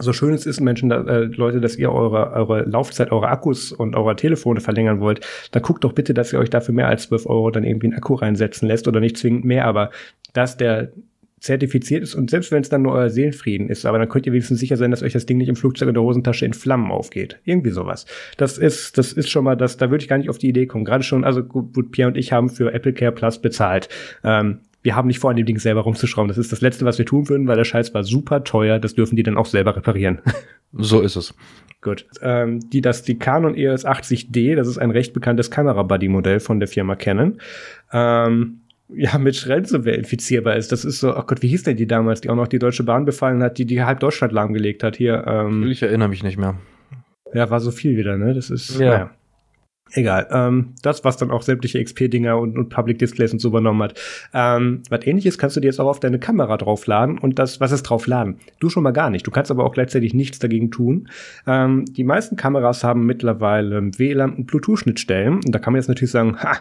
so schön es ist, Menschen, äh, Leute, dass ihr eure, eure Laufzeit, eure Akkus und eure Telefone verlängern wollt, dann guckt doch bitte, dass ihr euch dafür mehr als 12 Euro dann irgendwie einen Akku reinsetzen lässt oder nicht zwingend mehr, aber dass der zertifiziert ist und selbst wenn es dann nur euer Seelenfrieden ist, aber dann könnt ihr wenigstens sicher sein, dass euch das Ding nicht im Flugzeug in der Hosentasche in Flammen aufgeht. Irgendwie sowas. Das ist, das ist schon mal das, da würde ich gar nicht auf die Idee kommen. Gerade schon, also gut, Pierre und ich haben für Apple Care Plus bezahlt. Ähm, wir haben nicht vor, an dem Ding selber rumzuschrauben. Das ist das Letzte, was wir tun würden, weil der Scheiß war super teuer. Das dürfen die dann auch selber reparieren. So ist es. Gut. Ähm, die, das, die Canon EOS 80D, das ist ein recht bekanntes Kamera-Buddy-Modell von der Firma Canon. Ähm, ja, mit Ransomware infizierbar ist. Das ist so, ach oh Gott, wie hieß denn die damals, die auch noch die Deutsche Bahn befallen hat, die die halb Deutschland lahmgelegt hat hier. Ähm, ich erinnere mich nicht mehr. Ja, war so viel wieder, ne? Das ist, ja. Naja. Egal. Ähm, das, was dann auch sämtliche XP-Dinger und, und Public Displays und so übernommen hat. Ähm, was ähnliches kannst du dir jetzt auch auf deine Kamera draufladen und das, was ist draufladen? Du schon mal gar nicht. Du kannst aber auch gleichzeitig nichts dagegen tun. Ähm, die meisten Kameras haben mittlerweile WLAN und Bluetooth-Schnittstellen. Und da kann man jetzt natürlich sagen, ha,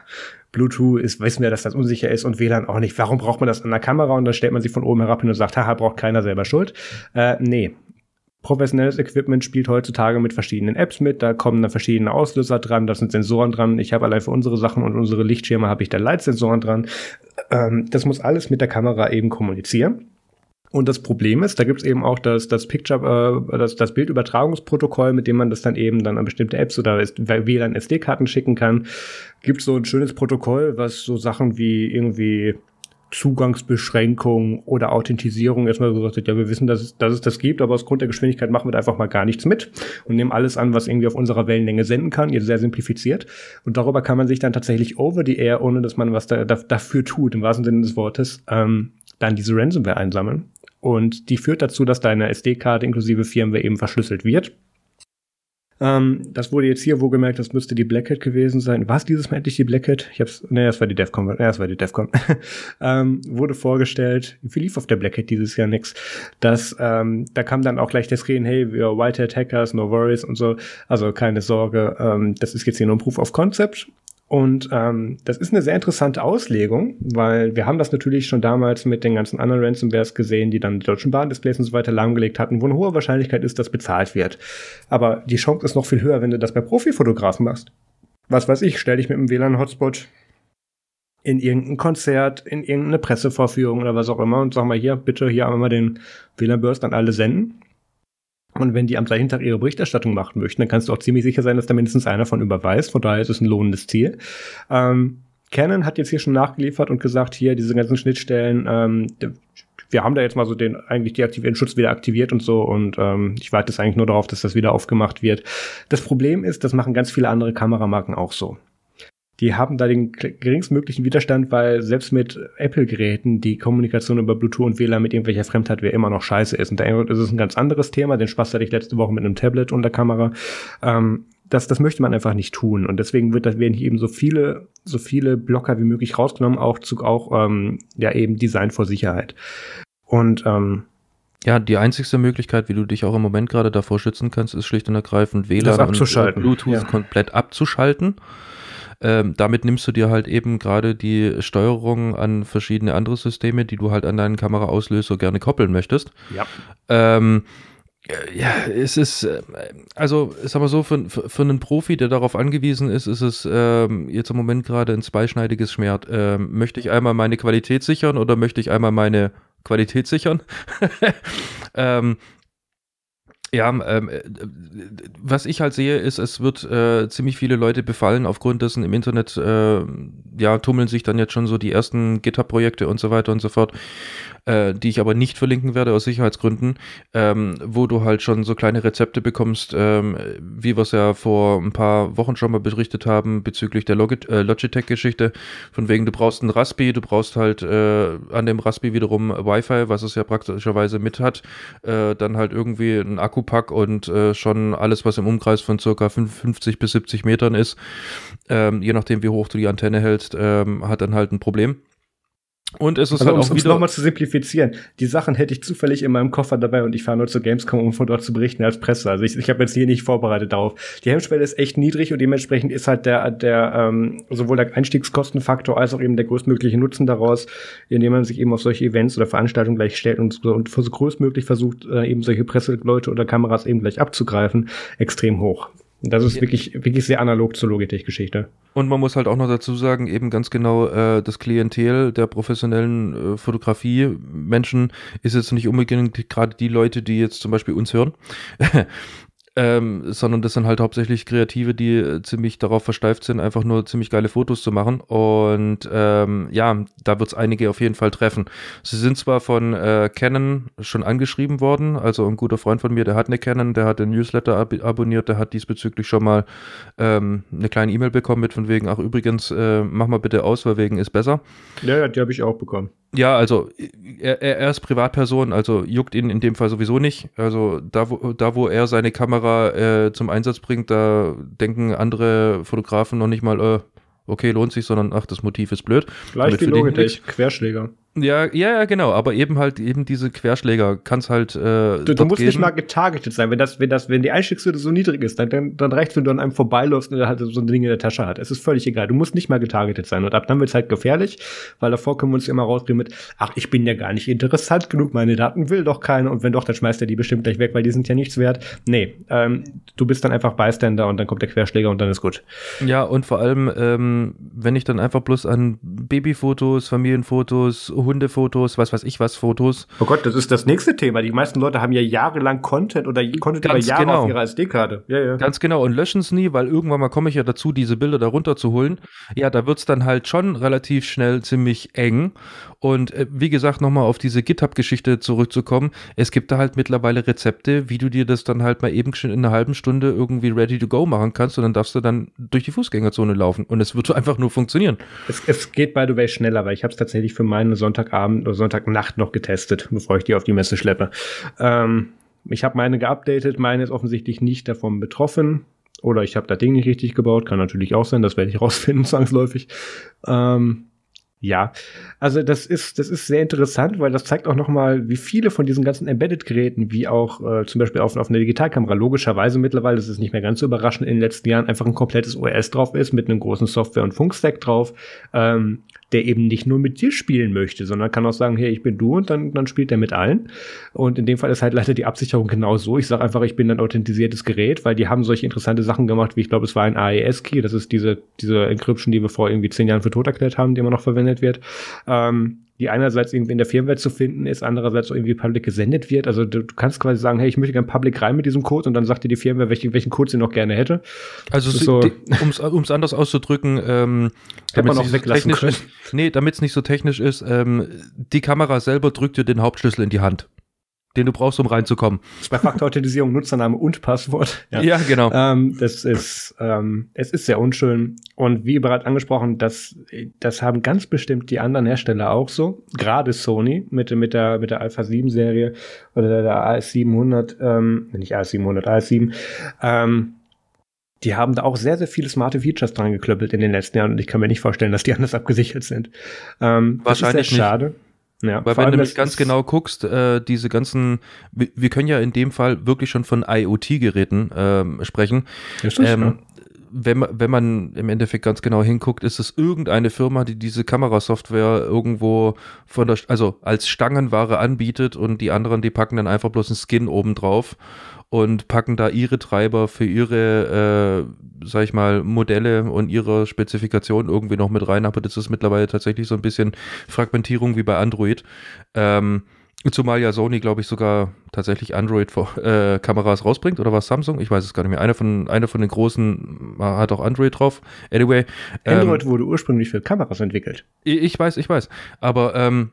Bluetooth ist, wissen wir, dass das unsicher ist und WLAN auch nicht. Warum braucht man das an der Kamera? Und dann stellt man sich von oben herab hin und sagt, haha, braucht keiner selber Schuld. Äh, nee, professionelles Equipment spielt heutzutage mit verschiedenen Apps mit. Da kommen dann verschiedene Auslöser dran, da sind Sensoren dran. Ich habe allein für unsere Sachen und unsere Lichtschirme habe ich da Leitsensoren dran. Ähm, das muss alles mit der Kamera eben kommunizieren. Und das Problem ist, da gibt es eben auch das, das Picture, äh, das, das Bildübertragungsprotokoll, mit dem man das dann eben dann an bestimmte Apps oder WLAN SD-Karten schicken kann. Gibt so ein schönes Protokoll, was so Sachen wie irgendwie Zugangsbeschränkung oder Authentisierung erstmal gesagt hat, ja, wir wissen, dass es, dass es das gibt, aber aus Grund der Geschwindigkeit machen wir da einfach mal gar nichts mit und nehmen alles an, was irgendwie auf unserer Wellenlänge senden kann, jetzt sehr simplifiziert. Und darüber kann man sich dann tatsächlich over the air, ohne dass man was da, da, dafür tut, im wahrsten Sinne des Wortes, ähm, dann diese Ransomware einsammeln. Und die führt dazu, dass deine SD-Karte inklusive Firmware eben verschlüsselt wird. Ähm, das wurde jetzt hier wo gemerkt, das müsste die Blackhead gewesen sein. War es dieses Mal endlich die Blackhead? Ich hab's, ne, das war die Defcon, ne, das war die Defcon. ähm, wurde vorgestellt, wie lief auf der Blackhead dieses Jahr nix. Das, ähm, da kam dann auch gleich das Reden, hey, wir Whitehead Hackers, no worries und so. Also keine Sorge, ähm, das ist jetzt hier nur ein Proof of Concept. Und ähm, das ist eine sehr interessante Auslegung, weil wir haben das natürlich schon damals mit den ganzen anderen Ransomwares gesehen, die dann die deutschen Bahndisplays und so weiter lahmgelegt hatten, wo eine hohe Wahrscheinlichkeit ist, dass bezahlt wird. Aber die Chance ist noch viel höher, wenn du das bei Profifotografen machst. Was weiß ich, stell dich mit einem WLAN-Hotspot in irgendein Konzert, in irgendeine Pressevorführung oder was auch immer und sag mal hier, bitte hier einmal den WLAN-Burst an alle senden. Und wenn die am gleichen Tag ihre Berichterstattung machen möchten, dann kannst du auch ziemlich sicher sein, dass da mindestens einer von überweist. Von daher ist es ein lohnendes Ziel. Ähm, Canon hat jetzt hier schon nachgeliefert und gesagt, hier diese ganzen Schnittstellen, ähm, wir haben da jetzt mal so den eigentlich deaktivierten Schutz wieder aktiviert und so und ähm, ich warte jetzt eigentlich nur darauf, dass das wieder aufgemacht wird. Das Problem ist, das machen ganz viele andere Kameramarken auch so die haben da den geringstmöglichen Widerstand, weil selbst mit Apple-Geräten die Kommunikation über Bluetooth und WLAN mit irgendwelcher Fremdhardware immer noch scheiße ist. Und da ist es ein ganz anderes Thema. Den Spaß hatte ich letzte Woche mit einem Tablet und der Kamera. Ähm, das, das möchte man einfach nicht tun. Und deswegen wird, das werden hier eben so viele, so viele Blocker wie möglich rausgenommen, auch zu, auch, ähm, ja, eben Design vor Sicherheit. Und, ähm, ja, die einzigste Möglichkeit, wie du dich auch im Moment gerade davor schützen kannst, ist schlicht und ergreifend WLAN und Bluetooth ja. komplett abzuschalten. Ähm, damit nimmst du dir halt eben gerade die Steuerung an verschiedene andere Systeme, die du halt an deinen Kameraauslöser gerne koppeln möchtest. Ja. Ähm, ja, es ist, äh, also sag mal so, für, für, für einen Profi, der darauf angewiesen ist, ist es ähm, jetzt im Moment gerade ein zweischneidiges Schwert. Ähm, möchte ich einmal meine Qualität sichern oder möchte ich einmal meine Qualität sichern? ähm, ja, ähm, äh, was ich halt sehe, ist, es wird äh, ziemlich viele Leute befallen, aufgrund dessen im Internet, äh, ja, tummeln sich dann jetzt schon so die ersten GitHub-Projekte und so weiter und so fort äh, die ich aber nicht verlinken werde aus Sicherheitsgründen, ähm, wo du halt schon so kleine Rezepte bekommst, ähm, wie wir es ja vor ein paar Wochen schon mal berichtet haben bezüglich der äh, Logitech-Geschichte. Von wegen, du brauchst ein Raspi, du brauchst halt äh, an dem Raspi wiederum Wi-Fi, was es ja praktischerweise mit hat, dann halt irgendwie ein Akkupack und äh, schon alles, was im Umkreis von circa 50 bis 70 Metern ist, ähm, je nachdem wie hoch du die Antenne hältst, ähm, hat dann halt ein Problem. Und es ist also, halt auch um wieder nochmal zu simplifizieren. Die Sachen hätte ich zufällig in meinem Koffer dabei und ich fahre nur zur Gamescom, um von dort zu berichten als Presse. Also ich, ich habe jetzt hier nicht vorbereitet darauf. Die Hemmschwelle ist echt niedrig und dementsprechend ist halt der, der ähm, sowohl der Einstiegskostenfaktor als auch eben der größtmögliche Nutzen daraus, indem man sich eben auf solche Events oder Veranstaltungen gleich stellt und, und so größtmöglich versucht, äh, eben solche Presseleute oder Kameras eben gleich abzugreifen, extrem hoch. Das ist wirklich, wirklich sehr analog zur Logitech-Geschichte. Und man muss halt auch noch dazu sagen, eben ganz genau, äh, das Klientel der professionellen äh, Fotografie-Menschen ist jetzt nicht unbedingt gerade die Leute, die jetzt zum Beispiel uns hören. ähm, sondern das sind halt hauptsächlich Kreative, die äh, ziemlich darauf versteift sind, einfach nur ziemlich geile Fotos zu machen. Und ähm, ja, da wird es einige auf jeden Fall treffen. Sie sind zwar von äh, Canon schon angeschrieben worden, also ein guter Freund von mir, der hat eine Canon, der hat den Newsletter ab abonniert, der hat diesbezüglich schon mal ähm, eine kleine E-Mail bekommen mit von wegen, ach übrigens, äh, mach mal bitte aus, weil wegen ist besser. Ja, ja die habe ich auch bekommen. Ja, also er, er ist Privatperson, also juckt ihn in dem Fall sowieso nicht. Also da, wo, da, wo er seine Kamera äh, zum Einsatz bringt, da denken andere Fotografen noch nicht mal, äh, okay, lohnt sich, sondern ach, das Motiv ist blöd. Gleich wie Logitech, Querschläger. Ja, ja, ja, genau. Aber eben halt eben diese Querschläger kann's halt. Äh, du, du musst geben. nicht mal getargetet sein. Wenn das, wenn das, wenn die Einstiegshürde so niedrig ist, dann, dann, dann reicht wenn du an einem vorbeiläufst und er halt so ein Ding in der Tasche hat. Es ist völlig egal. Du musst nicht mal getargetet sein. Und ab dann wird's halt gefährlich, weil davor können wir uns immer rausgehen mit, ach, ich bin ja gar nicht interessant genug, meine Daten will doch keiner. Und wenn doch, dann schmeißt er die bestimmt gleich weg, weil die sind ja nichts wert. Nee, ähm, du bist dann einfach Bystander und dann kommt der Querschläger und dann ist gut. Ja, und vor allem, ähm, wenn ich dann einfach bloß an Babyfotos, Familienfotos, Hundefotos, was weiß ich was, Fotos. Oh Gott, das ist das nächste Thema. Die meisten Leute haben ja jahrelang Content oder Content Ganz über Jahre genau. auf ihrer SD-Karte. Ja, ja. Ganz genau. Und löschen es nie, weil irgendwann mal komme ich ja dazu, diese Bilder da runterzuholen. Ja, da wird es dann halt schon relativ schnell ziemlich eng. Und äh, wie gesagt, nochmal auf diese GitHub-Geschichte zurückzukommen. Es gibt da halt mittlerweile Rezepte, wie du dir das dann halt mal eben schon in einer halben Stunde irgendwie ready to go machen kannst und dann darfst du dann durch die Fußgängerzone laufen. Und es wird einfach nur funktionieren. Es, es geht, by the way, schneller, weil ich habe es tatsächlich für meinen Sonntagabend oder Sonntagnacht noch getestet, bevor ich die auf die Messe schleppe. Ähm, ich habe meine geupdatet, meine ist offensichtlich nicht davon betroffen. Oder ich habe das Ding nicht richtig gebaut, kann natürlich auch sein, das werde ich rausfinden, zwangsläufig. Ähm, ja, also das ist, das ist sehr interessant, weil das zeigt auch nochmal, wie viele von diesen ganzen Embedded-Geräten, wie auch äh, zum Beispiel auf, auf einer Digitalkamera, logischerweise mittlerweile, das ist nicht mehr ganz so überraschend, in den letzten Jahren einfach ein komplettes OS drauf ist, mit einem großen Software- und Funkstack drauf, ähm, der eben nicht nur mit dir spielen möchte, sondern kann auch sagen, hey, ich bin du und dann, dann spielt er mit allen. Und in dem Fall ist halt leider die Absicherung genau so. Ich sage einfach, ich bin ein authentisiertes Gerät, weil die haben solche interessante Sachen gemacht, wie ich glaube, es war ein AES-Key, das ist diese, diese Encryption, die wir vor irgendwie zehn Jahren für tot erklärt haben, die immer noch verwendet wird. Ähm, die einerseits irgendwie in der Firmware zu finden ist, andererseits irgendwie public gesendet wird. Also du, du kannst quasi sagen, hey, ich möchte gerne public rein mit diesem Code und dann sagt dir die Firmware, welchen, welchen Code sie noch gerne hätte. Also so, um es anders auszudrücken, ähm, damit man auch weglassen können. Ist, nee, damit es nicht so technisch ist, ähm, die Kamera selber drückt dir den Hauptschlüssel in die Hand den du brauchst, um reinzukommen. Zwei-Faktor-Authentisierung, Nutzername und Passwort. Ja, ja genau. Ähm, das ist, ähm, es ist sehr unschön. Und wie bereits angesprochen, das, das haben ganz bestimmt die anderen Hersteller auch so. Gerade Sony mit, mit der, mit der Alpha 7 Serie oder der AS700, ähm, nicht AS700, AS7, ähm, die haben da auch sehr, sehr viele smarte Features dran geklöppelt in den letzten Jahren und ich kann mir nicht vorstellen, dass die anders abgesichert sind. Ähm, Wahrscheinlich das ist sehr schade. Nicht. Ja, Weil wenn du nämlich ganz genau guckst, äh, diese ganzen, wir, wir, können ja in dem Fall wirklich schon von IoT-Geräten ähm, sprechen. Das, ähm, ja. wenn, man, wenn man im Endeffekt ganz genau hinguckt, ist es irgendeine Firma, die diese Kamerasoftware irgendwo von der, also als Stangenware anbietet und die anderen, die packen dann einfach bloß einen Skin oben drauf und packen da ihre Treiber für ihre, äh, sag ich mal, Modelle und ihre Spezifikation irgendwie noch mit rein. Aber das ist mittlerweile tatsächlich so ein bisschen Fragmentierung wie bei Android. Ähm, Zumal ja Sony, glaube ich, sogar tatsächlich Android-Kameras äh, rausbringt oder was Samsung? Ich weiß es gar nicht mehr. Eine von, eine von den großen hat auch Android drauf. Anyway. Android ähm, wurde ursprünglich für Kameras entwickelt. Ich, ich weiß, ich weiß. Aber ähm,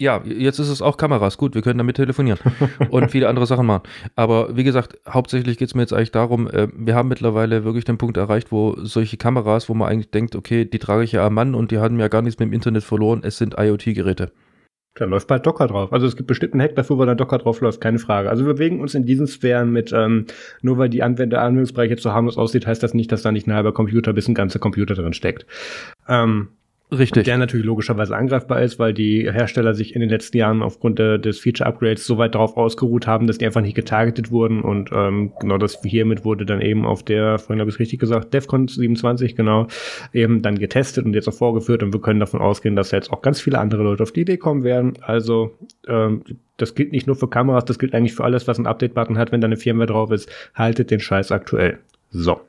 ja, jetzt ist es auch Kameras. Gut, wir können damit telefonieren und viele andere Sachen machen. Aber wie gesagt, hauptsächlich geht es mir jetzt eigentlich darum, äh, wir haben mittlerweile wirklich den Punkt erreicht, wo solche Kameras, wo man eigentlich denkt, okay, die trage ich ja am Mann und die haben ja gar nichts mit dem Internet verloren, es sind IoT-Geräte. Da läuft bald Docker drauf. Also es gibt bestimmt einen Hack dafür, wo da Docker drauf läuft, keine Frage. Also wir bewegen uns in diesen Sphären mit, ähm, nur weil die Anwender Anwendungsbereich jetzt so harmlos aussieht, heißt das nicht, dass da nicht ein halber Computer bis ein ganzer Computer drin steckt. Ähm, Richtig. Der natürlich logischerweise angreifbar ist, weil die Hersteller sich in den letzten Jahren aufgrund de, des Feature-Upgrades so weit darauf ausgeruht haben, dass die einfach nicht getargetet wurden. Und ähm, genau das hiermit wurde dann eben auf der, vorhin habe ich es richtig gesagt, DEFCON 27, genau, eben dann getestet und jetzt auch vorgeführt. Und wir können davon ausgehen, dass jetzt auch ganz viele andere Leute auf die Idee kommen werden. Also ähm, das gilt nicht nur für Kameras, das gilt eigentlich für alles, was ein Update-Button hat, wenn da eine Firmware drauf ist. Haltet den Scheiß aktuell. So.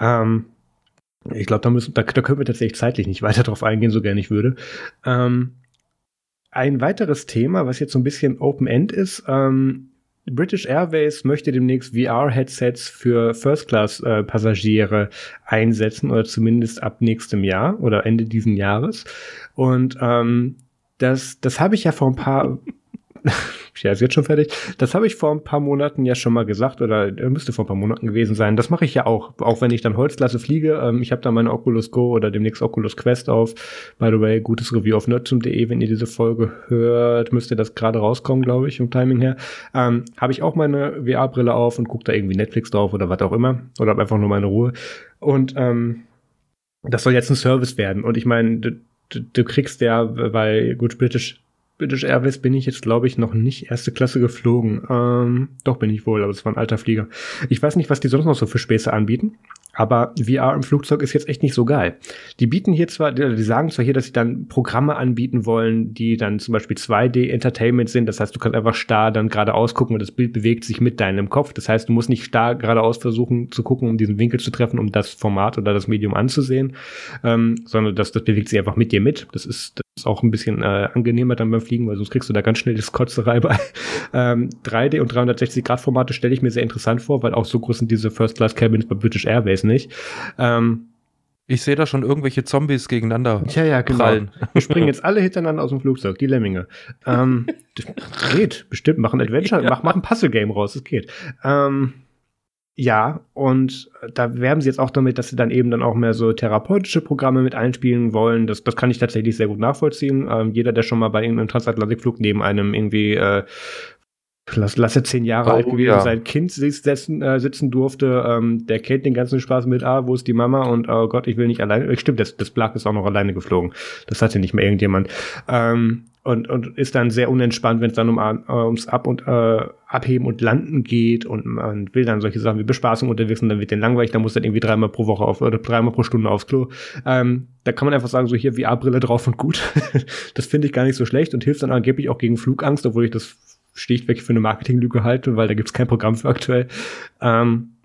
Ähm, ich glaube, da, müssen, da, da können wir tatsächlich zeitlich nicht weiter drauf eingehen, so gerne ich würde. Ähm, ein weiteres Thema, was jetzt so ein bisschen Open-End ist, ähm, British Airways möchte demnächst VR-Headsets für First-Class-Passagiere äh, einsetzen oder zumindest ab nächstem Jahr oder Ende diesen Jahres. Und ähm, das, das habe ich ja vor ein paar ja, ist jetzt schon fertig. Das habe ich vor ein paar Monaten ja schon mal gesagt oder müsste vor ein paar Monaten gewesen sein. Das mache ich ja auch, auch wenn ich dann Holzklasse fliege. Ähm, ich habe da meine Oculus Go oder demnächst Oculus Quest auf. By the way, gutes Review auf nerdsum.de, wenn ihr diese Folge hört, müsste das gerade rauskommen, glaube ich, vom Timing her. Ähm, habe ich auch meine VR-Brille auf und gucke da irgendwie Netflix drauf oder was auch immer. Oder habe einfach nur meine Ruhe. Und ähm, das soll jetzt ein Service werden. Und ich meine, du, du, du kriegst ja bei gut British British Airways bin ich jetzt, glaube ich, noch nicht erste Klasse geflogen. Ähm, doch bin ich wohl, aber es war ein alter Flieger. Ich weiß nicht, was die sonst noch so für Späße anbieten. Aber VR im Flugzeug ist jetzt echt nicht so geil. Die bieten hier zwar, die sagen zwar hier, dass sie dann Programme anbieten wollen, die dann zum Beispiel 2D-Entertainment sind. Das heißt, du kannst einfach starr dann geradeaus gucken und das Bild bewegt sich mit deinem Kopf. Das heißt, du musst nicht starr geradeaus versuchen zu gucken, um diesen Winkel zu treffen, um das Format oder das Medium anzusehen, ähm, sondern das, das bewegt sich einfach mit dir mit. Das ist, ist auch ein bisschen äh, angenehmer dann beim Fliegen, weil sonst kriegst du da ganz schnell das Kotzerei bei. Ähm, 3D und 360 Grad Formate stelle ich mir sehr interessant vor, weil auch so groß sind diese First Class Cabins bei British Airways nicht. Ähm, ich sehe da schon irgendwelche Zombies gegeneinander. Ja, ja, genau. Prallen. Wir springen jetzt alle hintereinander aus dem Flugzeug, die Lemminge. Ähm, geht, bestimmt, machen Adventure, ja. mach, mach ein Puzzle-Game raus, es geht. Ähm, ja, und da werben sie jetzt auch damit, dass sie dann eben dann auch mehr so therapeutische Programme mit einspielen wollen. Das, das kann ich tatsächlich sehr gut nachvollziehen. Ähm, jeder, der schon mal bei irgendeinem Transatlantikflug neben einem irgendwie äh, lass, lass er zehn Jahre oh, alt gewesen ja. sein Kind sitzen, äh, sitzen durfte, ähm, der kennt den ganzen Spaß mit, ah, wo ist die Mama und oh Gott, ich will nicht alleine. Stimmt, das, das Blag ist auch noch alleine geflogen. Das hatte nicht mehr irgendjemand. Ähm, und, und ist dann sehr unentspannt, wenn es dann um, äh, ums Ab- und äh, Abheben und Landen geht und man will dann solche Sachen wie Bespaßung unterwegs und dann wird den langweilig, dann muss dann irgendwie dreimal pro Woche auf oder dreimal pro Stunde aufs Klo. Ähm, da kann man einfach sagen, so hier VR-Brille drauf und gut. das finde ich gar nicht so schlecht und hilft dann angeblich auch gegen Flugangst, obwohl ich das schlichtweg für eine Marketinglüge halte, weil da gibt's kein Programm für aktuell. Ähm,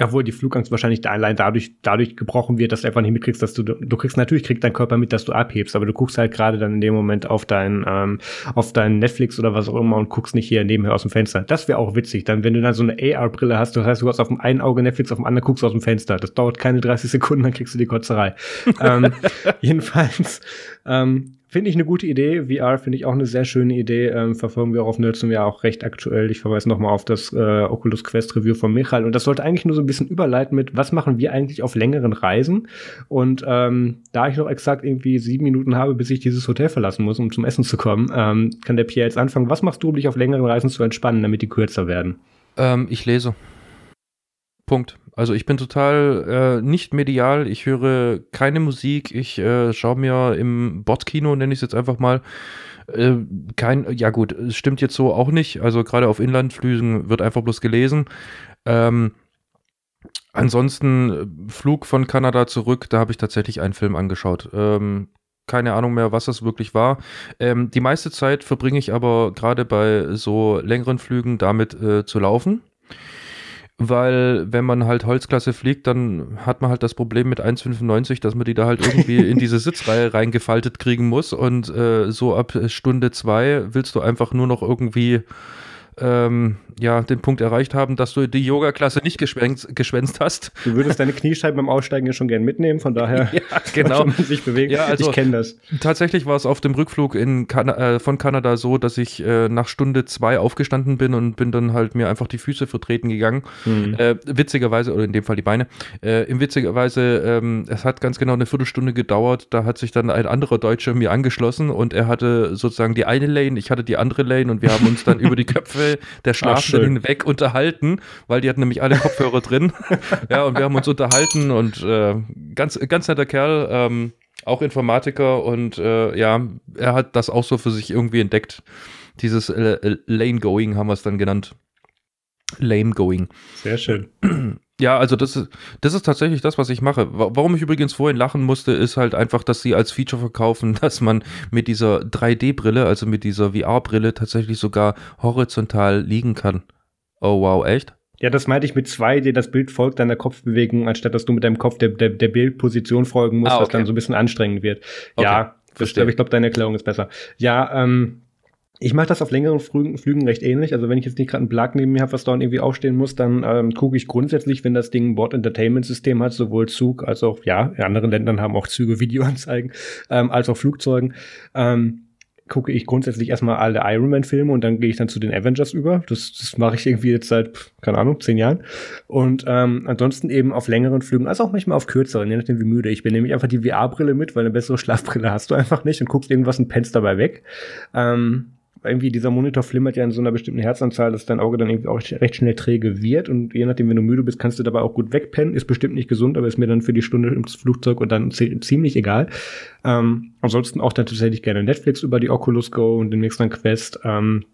obwohl die Flugangst wahrscheinlich allein dadurch, dadurch gebrochen wird, dass du einfach nicht mitkriegst, dass du, du kriegst, natürlich kriegt dein Körper mit, dass du abhebst, aber du guckst halt gerade dann in dem Moment auf dein, ähm, auf dein Netflix oder was auch immer und guckst nicht hier nebenher aus dem Fenster. Das wäre auch witzig, dann, wenn du dann so eine AR-Brille hast, das heißt, du hast auf dem einen Auge Netflix, auf dem anderen guckst du aus dem Fenster. Das dauert keine 30 Sekunden, dann kriegst du die Kotzerei. ähm, jedenfalls, ähm, Finde ich eine gute Idee. VR finde ich auch eine sehr schöne Idee. Ähm, verfolgen wir auch auf Nerdsum ja auch recht aktuell. Ich verweise nochmal auf das äh, Oculus Quest Review von Michael. Und das sollte eigentlich nur so ein bisschen überleiten mit, was machen wir eigentlich auf längeren Reisen? Und ähm, da ich noch exakt irgendwie sieben Minuten habe, bis ich dieses Hotel verlassen muss, um zum Essen zu kommen, ähm, kann der Pierre jetzt anfangen. Was machst du, um dich auf längeren Reisen zu entspannen, damit die kürzer werden? Ähm, ich lese. Punkt. Also ich bin total äh, nicht medial, ich höre keine Musik, ich äh, schaue mir im Bot-Kino, nenne ich es jetzt einfach mal, äh, kein, ja gut, es stimmt jetzt so auch nicht. Also gerade auf Inlandflügen wird einfach bloß gelesen. Ähm, ansonsten äh, Flug von Kanada zurück, da habe ich tatsächlich einen Film angeschaut. Ähm, keine Ahnung mehr, was das wirklich war. Ähm, die meiste Zeit verbringe ich aber gerade bei so längeren Flügen damit äh, zu laufen weil wenn man halt Holzklasse fliegt, dann hat man halt das Problem mit 1,95, dass man die da halt irgendwie in diese Sitzreihe reingefaltet kriegen muss. Und äh, so ab Stunde zwei willst du einfach nur noch irgendwie ähm, ja, den Punkt erreicht haben, dass du die Yoga-Klasse nicht geschwänzt, geschwänzt hast. Du würdest deine Kniescheiben beim Aussteigen ja schon gern mitnehmen, von daher ja, genau. man sich bewegen. Ja, also, ich kenne das. Tatsächlich war es auf dem Rückflug in kan äh, von Kanada so, dass ich äh, nach Stunde zwei aufgestanden bin und bin dann halt mir einfach die Füße vertreten gegangen. Mhm. Äh, witzigerweise, oder in dem Fall die Beine, äh, in witzigerweise, ähm, es hat ganz genau eine Viertelstunde gedauert, da hat sich dann ein anderer Deutscher mir angeschlossen und er hatte sozusagen die eine Lane, ich hatte die andere Lane und wir haben uns dann über die Köpfe der Schlafenden hinweg unterhalten, weil die hatten nämlich alle Kopfhörer drin. ja, und wir haben uns unterhalten und äh, ganz, ganz netter Kerl, ähm, auch Informatiker und äh, ja, er hat das auch so für sich irgendwie entdeckt. Dieses äh, Lane-Going haben wir es dann genannt. Lame-Going. Sehr schön. Ja, also das ist, das ist tatsächlich das, was ich mache. Warum ich übrigens vorhin lachen musste, ist halt einfach, dass sie als Feature verkaufen, dass man mit dieser 3D-Brille, also mit dieser VR-Brille, tatsächlich sogar horizontal liegen kann. Oh wow, echt? Ja, das meinte ich mit 2D, das Bild folgt deiner Kopfbewegung, anstatt dass du mit deinem Kopf der, der, der Bildposition folgen musst, ah, okay. was dann so ein bisschen anstrengend wird. Okay. Ja, verstehe. Aber ich glaube, deine Erklärung ist besser. Ja, ähm, ich mache das auf längeren Flügen, recht ähnlich. Also wenn ich jetzt nicht gerade einen Blag neben mir habe, was da irgendwie aufstehen muss, dann ähm, gucke ich grundsätzlich, wenn das Ding ein Bord-Entertainment-System hat, sowohl Zug als auch, ja, in anderen Ländern haben auch Züge Videoanzeigen, ähm, als auch Flugzeugen. Ähm, gucke ich grundsätzlich erstmal alle Iron Man-Filme und dann gehe ich dann zu den Avengers über. Das, das mache ich irgendwie jetzt seit, keine Ahnung, zehn Jahren. Und ähm, ansonsten eben auf längeren Flügen, also auch manchmal auf kürzeren, je nachdem wie müde ich bin, nehme ich einfach die VR-Brille mit, weil eine bessere Schlafbrille hast du einfach nicht und guckst irgendwas und pennst dabei weg. Ähm, irgendwie dieser Monitor flimmert ja in so einer bestimmten Herzanzahl, dass dein Auge dann irgendwie auch recht schnell träge wird und je nachdem, wenn du müde bist, kannst du dabei auch gut wegpennen. Ist bestimmt nicht gesund, aber ist mir dann für die Stunde im Flugzeug und dann ziemlich egal. Ähm, ansonsten auch dann tatsächlich gerne Netflix über die Oculus Go und demnächst dann Quest. Ähm,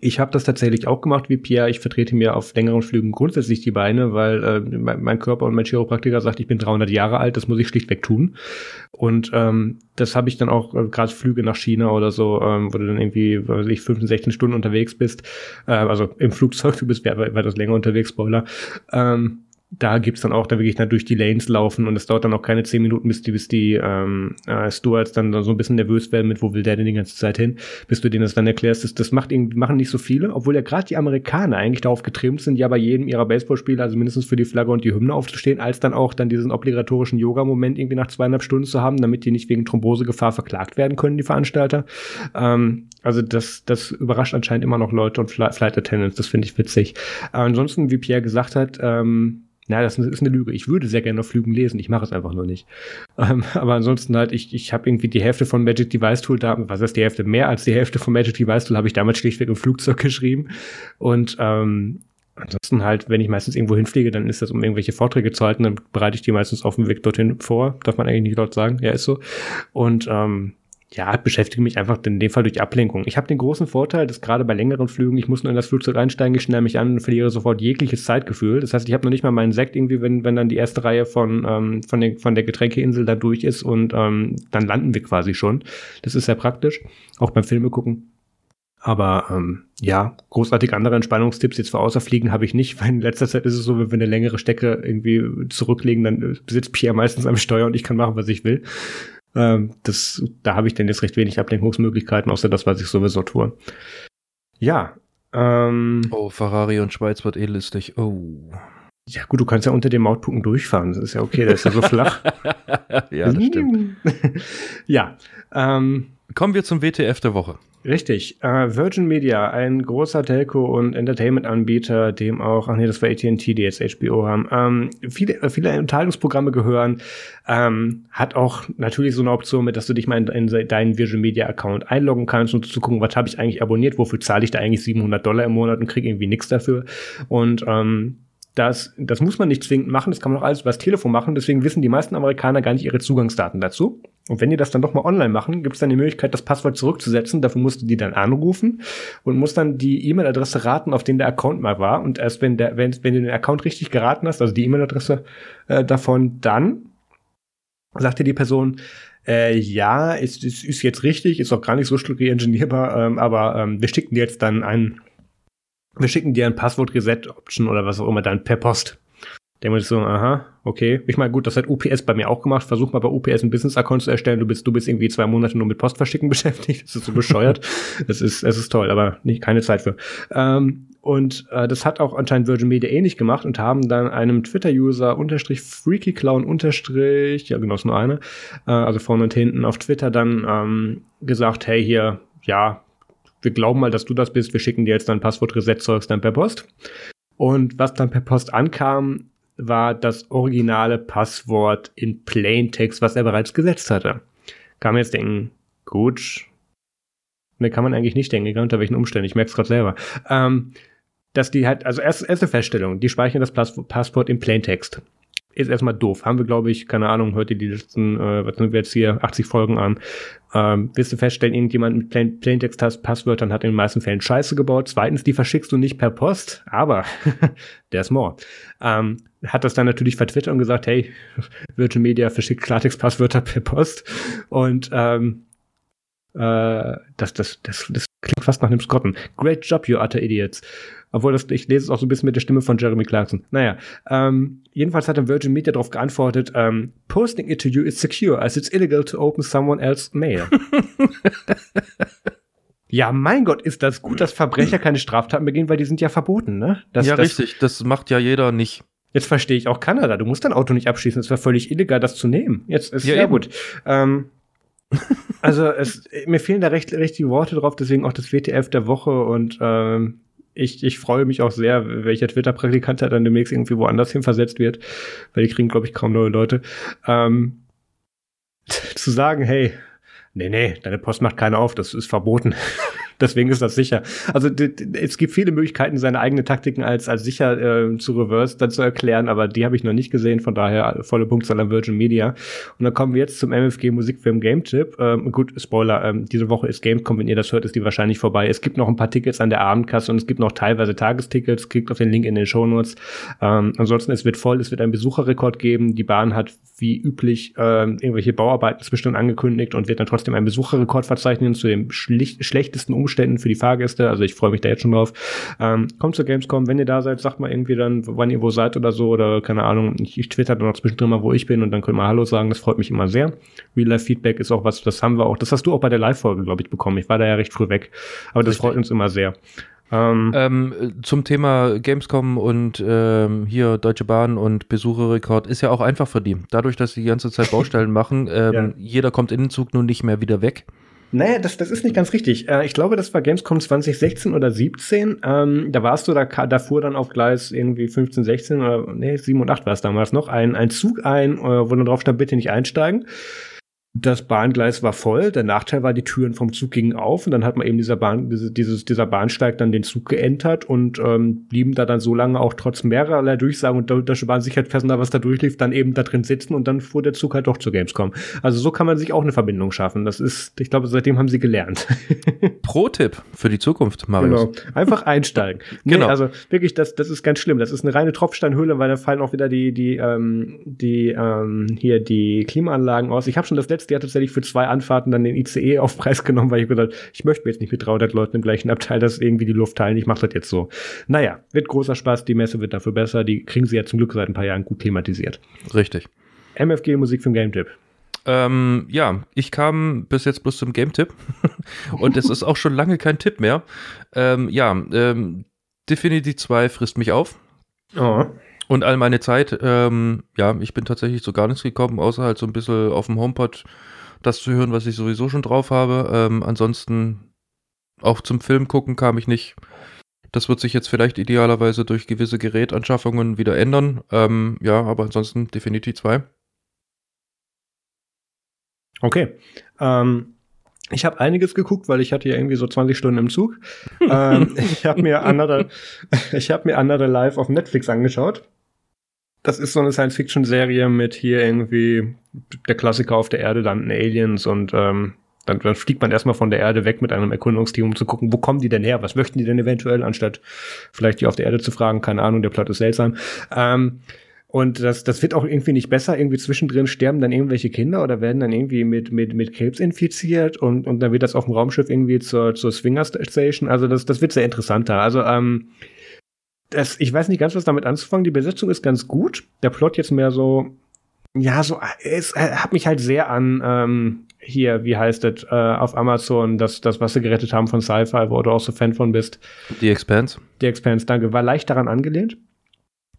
ich habe das tatsächlich auch gemacht wie Pierre. Ich vertrete mir auf längeren Flügen grundsätzlich die Beine, weil äh, mein, Körper und mein Chiropraktiker sagt, ich bin 300 Jahre alt, das muss ich schlichtweg tun. Und ähm, das habe ich dann auch, äh, gerade Flüge nach China oder so, ähm, wo du dann irgendwie, weiß ich, 15, 16 Stunden unterwegs bist. Äh, also im Flugzeug, du bist weitaus länger unterwegs, Spoiler. Ähm, da gibt's dann auch, da wirklich dann durch die Lanes laufen und es dauert dann auch keine zehn Minuten, bis die, bis die ähm, äh, Stewards dann so ein bisschen nervös werden mit, wo will der denn die ganze Zeit hin, bis du denen das dann erklärst. Das, das macht irgendwie, machen nicht so viele, obwohl ja gerade die Amerikaner eigentlich darauf getrimmt sind, ja bei jedem ihrer Baseballspieler, also mindestens für die Flagge und die Hymne aufzustehen, als dann auch dann diesen obligatorischen Yoga-Moment irgendwie nach zweieinhalb Stunden zu haben, damit die nicht wegen Thrombosegefahr verklagt werden können, die Veranstalter. Ähm, also das, das überrascht anscheinend immer noch Leute und Flight Attendants, das finde ich witzig. Äh, ansonsten, wie Pierre gesagt hat, ähm, na, das ist eine Lüge. Ich würde sehr gerne auf Flügen lesen, ich mache es einfach nur nicht. Ähm, aber ansonsten halt, ich, ich habe irgendwie die Hälfte von Magic Device Tool da, was ist die Hälfte? Mehr als die Hälfte von Magic Device Tool habe ich damals schlichtweg im Flugzeug geschrieben. Und ähm, ansonsten halt, wenn ich meistens irgendwo hinfliege, dann ist das, um irgendwelche Vorträge zu halten, dann bereite ich die meistens auf dem Weg dorthin vor. Darf man eigentlich nicht dort sagen, ja, ist so. Und ähm, ja, beschäftige mich einfach in dem Fall durch Ablenkung. Ich habe den großen Vorteil, dass gerade bei längeren Flügen, ich muss nur in das Flugzeug einsteigen, ich schnell mich an und verliere sofort jegliches Zeitgefühl. Das heißt, ich habe noch nicht mal meinen Sekt irgendwie, wenn, wenn dann die erste Reihe von, ähm, von, den, von der Getränkeinsel da durch ist und ähm, dann landen wir quasi schon. Das ist sehr praktisch, auch beim Filme gucken. Aber ähm, ja, großartig andere Entspannungstipps jetzt für Außerfliegen habe ich nicht, weil in letzter Zeit ist es so, wenn wir eine längere Strecke irgendwie zurücklegen, dann sitzt Pierre meistens am Steuer und ich kann machen, was ich will. Ähm, das, da habe ich denn jetzt recht wenig Ablenkungsmöglichkeiten, außer das, was ich sowieso tue. Ja. Ähm, oh, Ferrari und Schweiz wird eh listig. Oh. Ja, gut, du kannst ja unter den Mautpunkten durchfahren. Das ist ja okay, das ist ja so flach. ja, das stimmt. ja. Ähm, Kommen wir zum WTF der Woche. Richtig. Äh, Virgin Media, ein großer Telco- und Entertainment-Anbieter, dem auch, ach nee, das war AT&T, die jetzt HBO haben, ähm, viele, viele Unterhaltungsprogramme gehören, ähm, hat auch natürlich so eine Option mit, dass du dich mal in, in deinen Virgin Media-Account einloggen kannst und zu gucken, was habe ich eigentlich abonniert, wofür zahle ich da eigentlich 700 Dollar im Monat und kriege irgendwie nichts dafür. Und ähm, das, das muss man nicht zwingend machen, das kann man auch alles über das Telefon machen. Deswegen wissen die meisten Amerikaner gar nicht ihre Zugangsdaten dazu. Und wenn die das dann doch mal online machen, gibt es dann die Möglichkeit, das Passwort zurückzusetzen. Dafür musst du die dann anrufen und musst dann die E-Mail-Adresse raten, auf den der Account mal war. Und erst wenn, der, wenn, wenn du den Account richtig geraten hast, also die E-Mail-Adresse äh, davon, dann sagt dir die Person, äh, ja, ist, ist, ist jetzt richtig, ist auch gar nicht so reingenieurbar, ähm, aber ähm, wir schicken dir jetzt dann einen wir schicken dir ein Passwort-Reset-Option oder was auch immer dann per Post. Der muss so, aha, okay. Ich meine, gut, das hat UPS bei mir auch gemacht. Versuch mal bei UPS einen Business-Account zu erstellen. Du bist, du bist irgendwie zwei Monate nur mit Postverschicken beschäftigt. Das ist so bescheuert. das ist, es ist toll, aber nicht, keine Zeit für. Ähm, und äh, das hat auch anscheinend Virgin Media ähnlich gemacht und haben dann einem Twitter-User unterstrich FreakyClown unterstrich, ja genau, ist nur eine, äh, also vorne und hinten auf Twitter dann ähm, gesagt, hey hier, ja, wir glauben mal, dass du das bist, wir schicken dir jetzt dein Passwort-Reset-Zeugs dann per Post. Und was dann per Post ankam, war das originale Passwort in Plaintext, was er bereits gesetzt hatte. Kann man jetzt denken, gut, ne, kann man eigentlich nicht denken, egal unter welchen Umständen, ich merke es gerade selber. Ähm, dass die halt, also erste, erste Feststellung, die speichern das Passwort in Plaintext ist erstmal doof. Haben wir, glaube ich, keine Ahnung, heute die letzten, äh, was sind wir jetzt hier, 80 Folgen an. Ähm, wirst du feststellen, irgendjemand mit Plain Plaintext-Passwörtern hat in den meisten Fällen Scheiße gebaut. Zweitens, die verschickst du nicht per Post, aber there's more. Ähm, hat das dann natürlich vertwittert und gesagt, hey, Virgin Media verschickt Klartext-Passwörter per Post. Und ähm, äh, das, das, das, das klingt fast nach einem Scotten. Great job, you utter idiots. Obwohl das, ich lese es auch so ein bisschen mit der Stimme von Jeremy Clarkson. Naja, ähm, jedenfalls hat dann Virgin Media darauf geantwortet, ähm, posting it to you is secure, as it's illegal to open someone else's mail. ja, mein Gott, ist das gut, dass Verbrecher keine Straftaten begehen, weil die sind ja verboten, ne? Das, ja, das, richtig, das macht ja jeder nicht. Jetzt verstehe ich auch Kanada. Du musst dein Auto nicht abschließen. Es wäre völlig illegal, das zu nehmen. Jetzt ist ja, ja gut. Ähm, Also es, mir fehlen da recht, recht die Worte drauf, deswegen auch das WTF der Woche und ähm, ich, ich freue mich auch sehr, welcher Twitter-Praktikant dann demnächst irgendwie woanders hin versetzt wird, weil die kriegen, glaube ich, kaum neue Leute. Ähm, zu sagen, hey, nee, nee, deine Post macht keiner auf, das ist verboten. Deswegen ist das sicher. Also es gibt viele Möglichkeiten, seine eigenen Taktiken als, als sicher äh, zu reverse dann zu erklären, aber die habe ich noch nicht gesehen, von daher volle Punktzahl an Virgin Media. Und dann kommen wir jetzt zum MFG Musikfilm Game Tip. Ähm, gut, Spoiler, ähm, diese Woche ist Gamescom, wenn ihr das hört, ist die wahrscheinlich vorbei. Es gibt noch ein paar Tickets an der Abendkasse und es gibt noch teilweise Tagestickets. Klickt auf den Link in den Shownotes. Ähm, ansonsten, es wird voll, es wird einen Besucherrekord geben. Die Bahn hat wie üblich ähm, irgendwelche Bauarbeiten zwischendurch angekündigt und wird dann trotzdem einen Besucherrekord verzeichnen zu dem schlechtesten Umständen Umständen für die Fahrgäste. Also ich freue mich da jetzt schon drauf. Ähm, kommt zur Gamescom, wenn ihr da seid, sagt mal irgendwie dann, wann ihr wo seid oder so oder keine Ahnung. Ich, ich twitter dann noch zwischendrin mal, wo ich bin und dann könnt ihr mal Hallo sagen. Das freut mich immer sehr. Real-Life-Feedback ist auch was, das haben wir auch. Das hast du auch bei der Live-Folge, glaube ich, bekommen. Ich war da ja recht früh weg. Aber das Richtig. freut uns immer sehr. Ähm, ähm, zum Thema Gamescom und ähm, hier Deutsche Bahn und Besucherrekord ist ja auch einfach für die. Dadurch, dass sie die ganze Zeit Baustellen machen, ähm, ja. jeder kommt in den Zug nun nicht mehr wieder weg. Naja, das, das ist nicht ganz richtig. Äh, ich glaube, das war Gamescom 2016 oder 17. Ähm, da warst du, da, da fuhr dann auf Gleis irgendwie 15, 16 oder nee, 7 und 8 war es damals noch, ein, ein Zug ein, äh, wo dann drauf stand, bitte nicht einsteigen das Bahngleis war voll. Der Nachteil war, die Türen vom Zug gingen auf und dann hat man eben dieser Bahn, diese, dieses, dieser Bahnsteig dann den Zug geentert und ähm, blieben da dann so lange auch trotz mehrerer Durchsagen und Deutsche Bahnsicherheitspersonal, was da durchlief, dann eben da drin sitzen und dann fuhr der Zug halt doch zur Gamescom. Also so kann man sich auch eine Verbindung schaffen. Das ist, ich glaube, seitdem haben sie gelernt. Pro-Tipp für die Zukunft, Marius. Genau. Einfach einsteigen. nee, genau. Also wirklich, das, das ist ganz schlimm. Das ist eine reine Tropfsteinhöhle, weil da fallen auch wieder die, die, ähm, die, ähm, hier die Klimaanlagen aus. Ich habe schon das letzte die hat tatsächlich für zwei Anfahrten dann den ICE auf Preis genommen, weil ich gesagt ich möchte mir jetzt nicht mit 300 Leuten im gleichen Abteil das irgendwie die Luft teilen. Ich mache das jetzt so. Naja, wird großer Spaß. Die Messe wird dafür besser. Die kriegen sie ja zum Glück seit ein paar Jahren gut thematisiert. Richtig. MFG Musik für den Game Tip. Ähm, ja, ich kam bis jetzt bloß zum Game-Tipp und es ist auch schon lange kein Tipp mehr. Ähm, ja, ähm, Divinity 2 frisst mich auf. Oh. Und all meine Zeit, ähm, ja, ich bin tatsächlich zu gar nichts gekommen, außer halt so ein bisschen auf dem HomePod das zu hören, was ich sowieso schon drauf habe. Ähm, ansonsten auch zum Film gucken kam ich nicht. Das wird sich jetzt vielleicht idealerweise durch gewisse Gerätanschaffungen wieder ändern. Ähm, ja, aber ansonsten definitiv zwei. Okay. Ähm, ich habe einiges geguckt, weil ich hatte ja irgendwie so 20 Stunden im Zug. ähm, ich habe mir andere, ich habe mir andere live auf Netflix angeschaut. Das ist so eine Science-Fiction-Serie mit hier irgendwie der Klassiker auf der Erde, dann Aliens und ähm, dann, dann fliegt man erstmal von der Erde weg mit einem Erkundungsteam, um zu gucken, wo kommen die denn her? Was möchten die denn eventuell, anstatt vielleicht die auf der Erde zu fragen? Keine Ahnung, der Plot ist seltsam. Ähm, und das, das wird auch irgendwie nicht besser. Irgendwie zwischendrin sterben dann irgendwelche Kinder oder werden dann irgendwie mit, mit, mit Krebs infiziert und, und dann wird das auf dem Raumschiff irgendwie zur, zur Swinger Station. Also das, das wird sehr interessanter. Also, ähm, das, ich weiß nicht ganz, was damit anzufangen. Die Besetzung ist ganz gut. Der Plot jetzt mehr so, ja, so, es hat mich halt sehr an, ähm, hier, wie heißt es, äh, auf Amazon, das, das, was sie gerettet haben von Sci-Fi, wo du auch so Fan von bist. The Expanse. The Expanse, danke. War leicht daran angelehnt.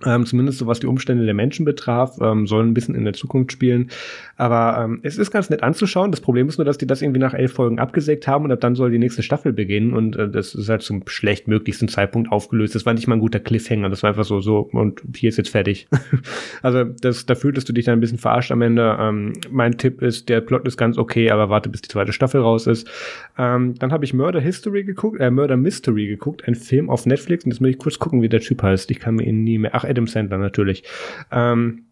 Ähm, zumindest so was die Umstände der Menschen betraf, ähm, sollen ein bisschen in der Zukunft spielen. Aber ähm, es ist ganz nett anzuschauen. Das Problem ist nur, dass die das irgendwie nach elf Folgen abgesägt haben und ab dann soll die nächste Staffel beginnen und äh, das ist halt zum schlechtmöglichsten Zeitpunkt aufgelöst. Das war nicht mal ein guter Cliffhanger. Das war einfach so, so und hier ist jetzt fertig. also das, da fühltest du dich dann ein bisschen verarscht am Ende. Ähm, mein Tipp ist, der Plot ist ganz okay, aber warte, bis die zweite Staffel raus ist. Ähm, dann habe ich Murder History geguckt, äh, Murder Mystery geguckt, ein Film auf Netflix und jetzt muss ich kurz gucken, wie der Typ heißt. Ich kann mir ihn nie mehr. Ach, Adam Sandler natürlich. Ähm,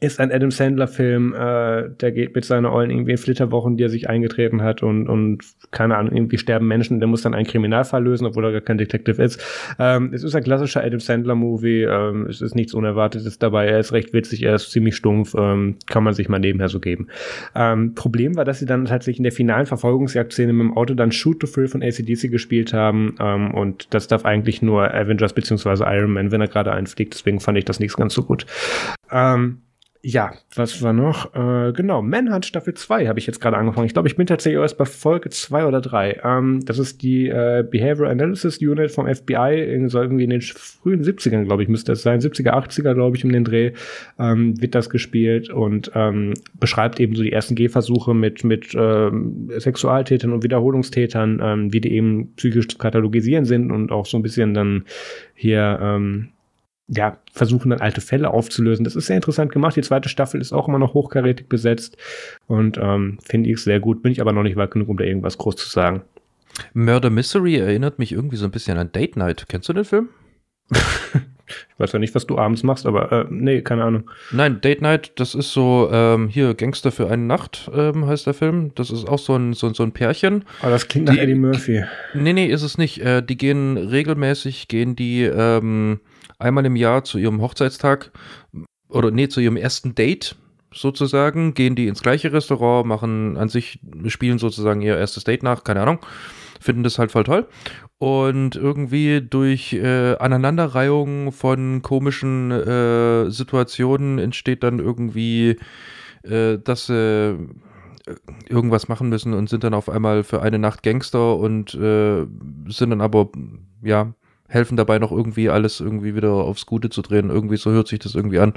ist ein Adam Sandler-Film, äh, der geht mit seiner Eulen irgendwie in Flitterwochen, die er sich eingetreten hat und, und keine Ahnung, irgendwie sterben Menschen, der muss dann einen Kriminalfall lösen, obwohl er gar kein Detective ist. Ähm, es ist ein klassischer Adam Sandler-Movie, ähm, es ist nichts Unerwartetes dabei, er ist recht witzig, er ist ziemlich stumpf, ähm, kann man sich mal nebenher so geben. Ähm, Problem war, dass sie dann tatsächlich in der finalen Verfolgungsjagd-Szene mit dem Auto dann Shoot to Thrill von ACDC gespielt haben ähm, und das darf eigentlich nur Avengers beziehungsweise Iron Man, wenn er gerade einfliegt, deswegen fand ich das nicht ganz so gut. Ähm, Ja, was war noch? Äh, genau, Manhunt Staffel 2 habe ich jetzt gerade angefangen. Ich glaube, ich bin tatsächlich erst bei Folge 2 oder 3. Ähm, das ist die äh, Behavioral Analysis Unit vom FBI, irgendwie in den frühen 70ern, glaube ich, müsste es sein. 70er, 80er, glaube ich, um den Dreh ähm, wird das gespielt und ähm, beschreibt eben so die ersten Gehversuche mit, mit ähm, Sexualtätern und Wiederholungstätern, ähm, wie die eben psychisch zu katalogisieren sind und auch so ein bisschen dann hier ähm, ja, versuchen dann alte Fälle aufzulösen. Das ist sehr interessant gemacht. Die zweite Staffel ist auch immer noch hochkarätig besetzt und ähm, finde ich sehr gut. Bin ich aber noch nicht weit genug, um da irgendwas groß zu sagen. Murder Mystery erinnert mich irgendwie so ein bisschen an Date Night. Kennst du den Film? ich weiß ja nicht, was du abends machst, aber äh, nee, keine Ahnung. Nein, Date Night, das ist so, ähm, hier, Gangster für eine Nacht ähm, heißt der Film. Das ist auch so ein, so, so ein Pärchen. Aber ah, das klingt nach Eddie Murphy. Nee, nee, ist es nicht. Äh, die gehen regelmäßig, gehen die, ähm, einmal im Jahr zu ihrem Hochzeitstag oder nee, zu ihrem ersten Date sozusagen, gehen die ins gleiche Restaurant, machen an sich, spielen sozusagen ihr erstes Date nach, keine Ahnung, finden das halt voll toll. Und irgendwie durch äh, Aneinanderreihung von komischen äh, Situationen entsteht dann irgendwie, äh, dass sie irgendwas machen müssen und sind dann auf einmal für eine Nacht Gangster und äh, sind dann aber, ja, helfen dabei noch irgendwie alles irgendwie wieder aufs Gute zu drehen. Irgendwie so hört sich das irgendwie an.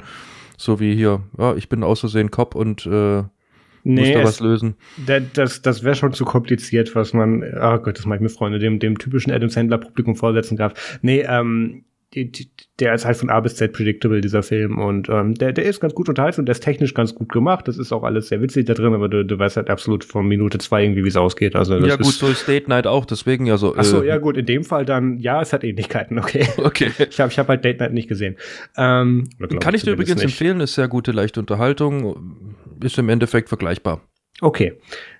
So wie hier, ja, ich bin aus Versehen Cop und äh, nee, muss da es, was lösen. Das, das wäre schon zu kompliziert, was man, oh Gott, das mache ich mir Freunde, dem, dem typischen Adam Sandler Publikum vorsetzen darf. Nee, ähm, der ist halt von A bis Z predictable, dieser Film. Und ähm, der, der ist ganz gut unterhalten und der ist technisch ganz gut gemacht. Das ist auch alles sehr witzig da drin, aber du, du weißt halt absolut von Minute zwei irgendwie, wie es ausgeht. Also, ja, gut, so ist Date Night auch, deswegen ja so. Ach so, äh, ja, gut, in dem Fall dann, ja, es hat Ähnlichkeiten, okay. Okay. Ich habe ich hab halt Date Night nicht gesehen. Ähm, Kann ich dir übrigens nicht. empfehlen, ist sehr gute, leichte Unterhaltung, ist im Endeffekt vergleichbar. Okay.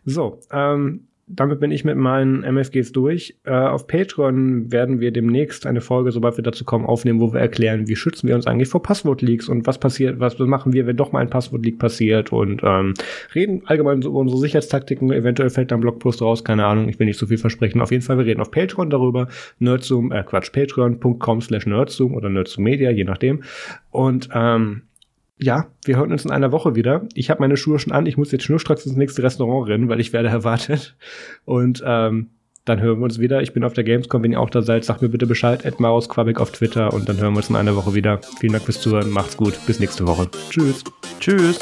So, ähm, damit bin ich mit meinen MFGs durch. Äh, auf Patreon werden wir demnächst eine Folge, sobald wir dazu kommen, aufnehmen, wo wir erklären, wie schützen wir uns eigentlich vor Passwort-Leaks und was passiert, was machen wir, wenn doch mal ein Passwort-Leak passiert und ähm, reden allgemein über unsere Sicherheitstaktiken. Eventuell fällt da ein Blogpost raus, keine Ahnung, ich will nicht so viel versprechen. Auf jeden Fall, wir reden auf Patreon darüber. Nerdzoom, äh Quatsch, patreon.com slash nerdzoom oder nerdzoom media, je nachdem. Und ähm, ja, wir hören uns in einer Woche wieder. Ich habe meine Schuhe schon an. Ich muss jetzt schnurstracks ins nächste Restaurant rennen, weil ich werde erwartet. Und ähm, dann hören wir uns wieder. Ich bin auf der Gamescom. Wenn ihr auch da seid, sagt mir bitte Bescheid. Ed Maus auf Twitter. Und dann hören wir uns in einer Woche wieder. Vielen Dank fürs Zuhören. Macht's gut. Bis nächste Woche. Tschüss. Tschüss.